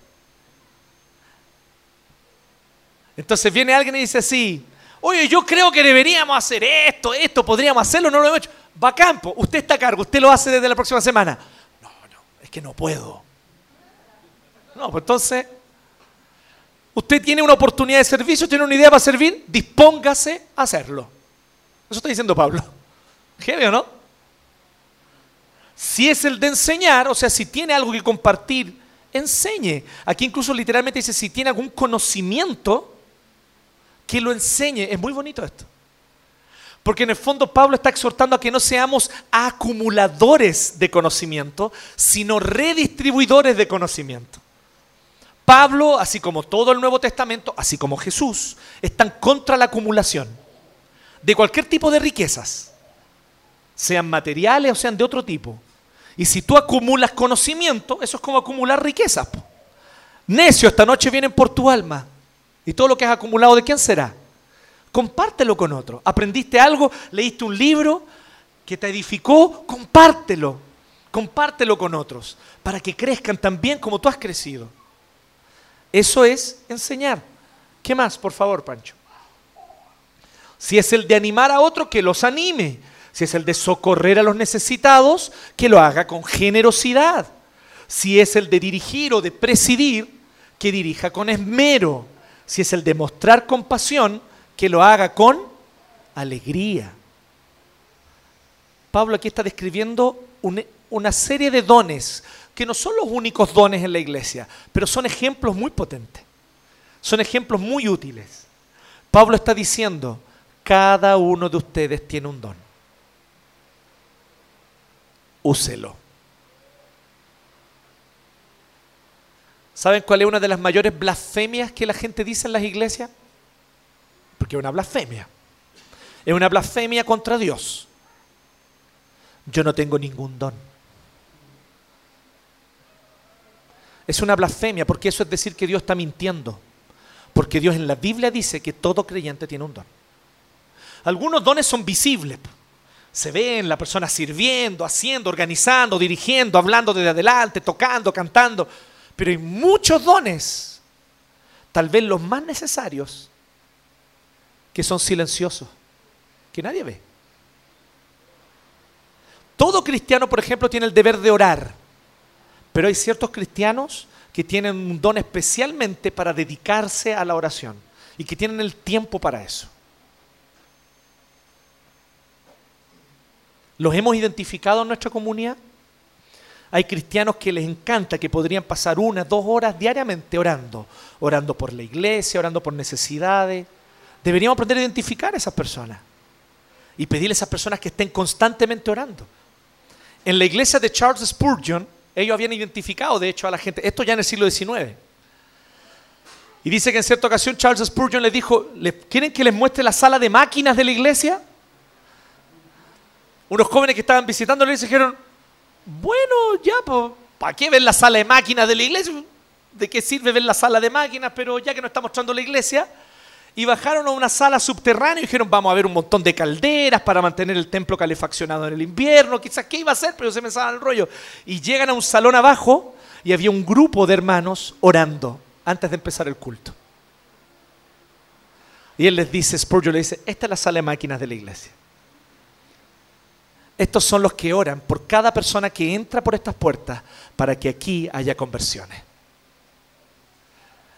Entonces viene alguien y dice así, oye, yo creo que deberíamos hacer esto, esto, podríamos hacerlo, no lo hemos hecho. Va a campo, usted está a cargo, usted lo hace desde la próxima semana. No, no, es que no puedo. No, pues entonces, usted tiene una oportunidad de servicio, tiene una idea para servir, dispóngase a hacerlo. Eso está diciendo Pablo. ¿Qué o no? Si es el de enseñar, o sea, si tiene algo que compartir, enseñe. Aquí incluso literalmente dice, si tiene algún conocimiento, que lo enseñe. Es muy bonito esto. Porque en el fondo Pablo está exhortando a que no seamos acumuladores de conocimiento, sino redistribuidores de conocimiento. Pablo, así como todo el Nuevo Testamento, así como Jesús, están contra la acumulación de cualquier tipo de riquezas, sean materiales o sean de otro tipo. Y si tú acumulas conocimiento, eso es como acumular riquezas. Necio, esta noche vienen por tu alma. ¿Y todo lo que has acumulado de quién será? Compártelo con otro. ¿Aprendiste algo? ¿Leíste un libro que te edificó? Compártelo. Compártelo con otros para que crezcan también como tú has crecido. Eso es enseñar. ¿Qué más, por favor, Pancho? Si es el de animar a otro, que los anime. Si es el de socorrer a los necesitados, que lo haga con generosidad. Si es el de dirigir o de presidir, que dirija con esmero. Si es el de mostrar compasión, que lo haga con alegría. Pablo aquí está describiendo una serie de dones que no son los únicos dones en la iglesia, pero son ejemplos muy potentes, son ejemplos muy útiles. Pablo está diciendo, cada uno de ustedes tiene un don. Úselo. ¿Saben cuál es una de las mayores blasfemias que la gente dice en las iglesias? Porque es una blasfemia. Es una blasfemia contra Dios. Yo no tengo ningún don. Es una blasfemia porque eso es decir que Dios está mintiendo. Porque Dios en la Biblia dice que todo creyente tiene un don. Algunos dones son visibles. Se ven la persona sirviendo, haciendo, organizando, dirigiendo, hablando desde adelante, tocando, cantando. Pero hay muchos dones, tal vez los más necesarios, que son silenciosos, que nadie ve. Todo cristiano, por ejemplo, tiene el deber de orar, pero hay ciertos cristianos que tienen un don especialmente para dedicarse a la oración y que tienen el tiempo para eso. ¿Los hemos identificado en nuestra comunidad? Hay cristianos que les encanta que podrían pasar una, dos horas diariamente orando, orando por la iglesia, orando por necesidades, Deberíamos aprender a identificar a esas personas y pedirle a esas personas que estén constantemente orando. En la iglesia de Charles Spurgeon, ellos habían identificado, de hecho, a la gente, esto ya en el siglo XIX. Y dice que en cierta ocasión Charles Spurgeon les dijo, ¿quieren que les muestre la sala de máquinas de la iglesia? Unos jóvenes que estaban visitando iglesia dijeron, bueno, ya, pues, ¿para qué ver la sala de máquinas de la iglesia? ¿De qué sirve ver la sala de máquinas? Pero ya que no está mostrando la iglesia, y bajaron a una sala subterránea y dijeron, vamos a ver un montón de calderas para mantener el templo calefaccionado en el invierno, quizás qué iba a hacer, pero se me estaba el rollo. Y llegan a un salón abajo y había un grupo de hermanos orando antes de empezar el culto. Y él les dice, Spurgeon le dice, esta es la sala de máquinas de la iglesia. Estos son los que oran por cada persona que entra por estas puertas para que aquí haya conversiones.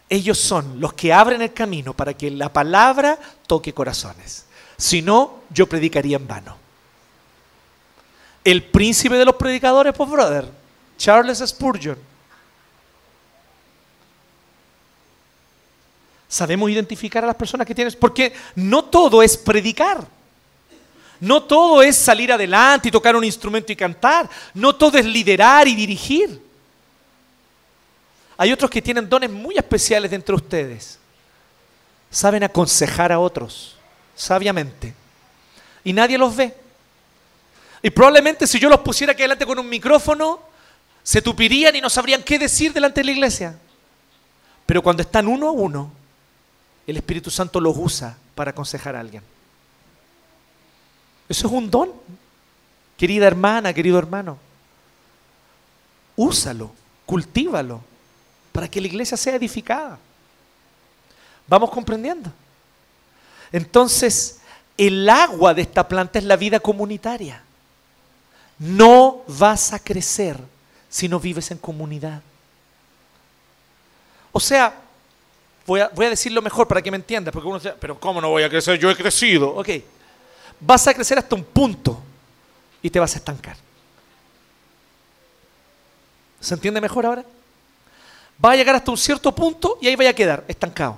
Ellos son los que abren el camino para que la palabra toque corazones. Si no, yo predicaría en vano. El príncipe de los predicadores, pues brother, Charles Spurgeon. Sabemos identificar a las personas que tienes, porque no todo es predicar. No todo es salir adelante y tocar un instrumento y cantar. No todo es liderar y dirigir. Hay otros que tienen dones muy especiales dentro de ustedes. Saben aconsejar a otros sabiamente. Y nadie los ve. Y probablemente si yo los pusiera aquí adelante con un micrófono, se tupirían y no sabrían qué decir delante de la iglesia. Pero cuando están uno a uno, el Espíritu Santo los usa para aconsejar a alguien. Eso es un don, querida hermana, querido hermano. Úsalo, cultívalo para que la iglesia sea edificada. ¿Vamos comprendiendo? Entonces, el agua de esta planta es la vida comunitaria. No vas a crecer si no vives en comunidad. O sea, voy a, decirlo mejor para que me entiendas, porque uno dice, pero ¿cómo no voy a crecer? Yo he crecido. Ok, vas a crecer hasta un punto y te vas a estancar. ¿Se entiende mejor ahora? va a llegar hasta un cierto punto y ahí vaya a quedar estancado.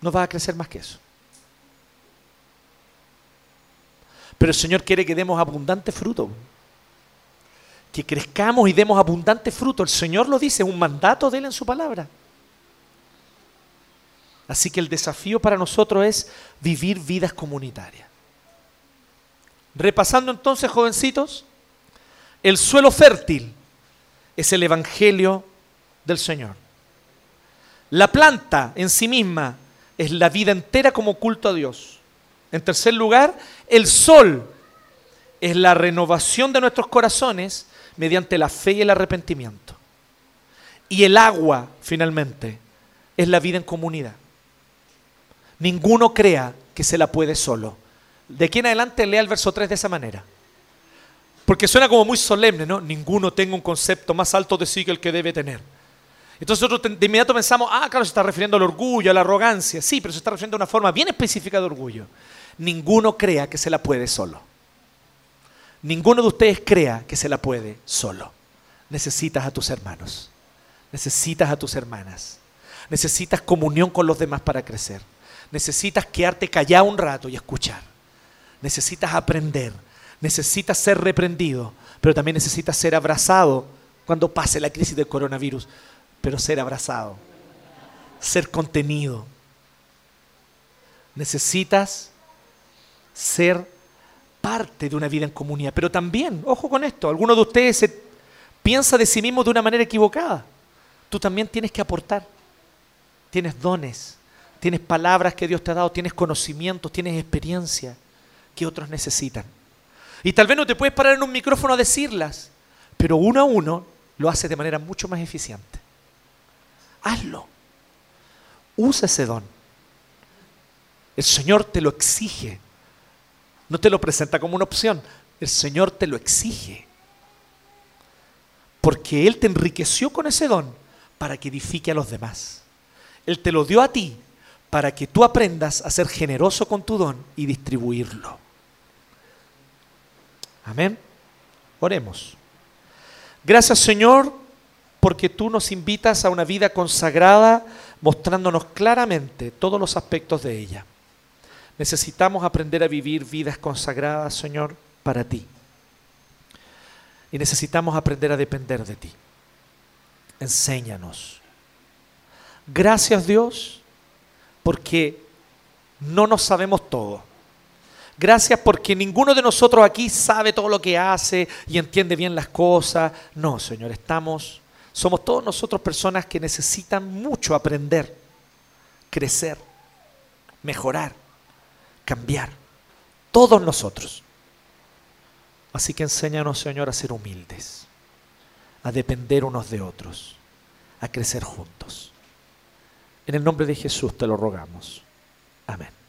no vas a crecer más que eso. Pero el Señor quiere que demos abundante fruto. Que crezcamos y demos abundante fruto. El Señor lo dice, es un mandato de Él en su palabra. Así que el desafío para nosotros es vivir vidas comunitarias. Repasando entonces, jovencitos, el suelo fértil es el Evangelio del Señor. La planta en sí misma es la vida entera como culto a Dios. En tercer lugar, el sol es la renovación de nuestros corazones mediante la fe y el arrepentimiento. Y el agua, finalmente, es la vida en comunidad. Ninguno crea que se la puede solo. De aquí en adelante lea el verso 3 de esa manera. Porque suena como muy solemne, ¿no? Ninguno tenga un concepto más alto de sí que el que debe tener. Entonces nosotros de inmediato pensamos, ah, claro, se está refiriendo al orgullo, a la arrogancia. Sí, pero se está refiriendo a una forma bien específica de orgullo. Ninguno crea que se la puede solo. Ninguno de ustedes crea que se la puede solo. Necesitas a tus hermanos. Necesitas a tus hermanas. Necesitas comunión con los demás para crecer. Necesitas quedarte callado un rato y escuchar. Necesitas aprender. Necesitas ser reprendido. Pero también necesitas ser abrazado cuando pase la crisis del coronavirus pero ser abrazado, ser contenido. Necesitas ser parte de una vida en comunidad, pero también, ojo con esto, algunos de ustedes piensa de sí mismo de una manera equivocada. Tú también tienes que aportar. Tienes dones, tienes palabras que Dios te ha dado, tienes conocimientos, tienes experiencia que otros necesitan. Y tal vez no te puedes parar en un micrófono a decirlas, pero uno a uno lo haces de manera mucho más eficiente hazlo. Usa ese don. El Señor te lo exige. No te lo presenta como una opción. El Señor te lo exige. Porque Él te enriqueció con ese don para que edifique a los demás. Él te lo dio a ti para que tú aprendas a ser generoso con tu don y distribuirlo. Amén. Oremos. Gracias Señor porque tú nos invitas a una vida consagrada mostrándonos claramente todos los aspectos de ella. Necesitamos aprender a vivir vidas consagradas, Señor, para ti. Y necesitamos aprender a depender de ti. Enséñanos. Gracias Dios, porque no nos sabemos todo. Gracias porque ninguno de nosotros aquí sabe todo lo que hace y entiende bien las cosas. No, Señor, estamos somos todos nosotros personas que necesitan mucho aprender, crecer, mejorar, cambiar. Todos nosotros. Así que enséñanos, Señor, a ser humildes, a depender unos de otros, a crecer juntos. En el nombre de Jesús te lo rogamos. Amén.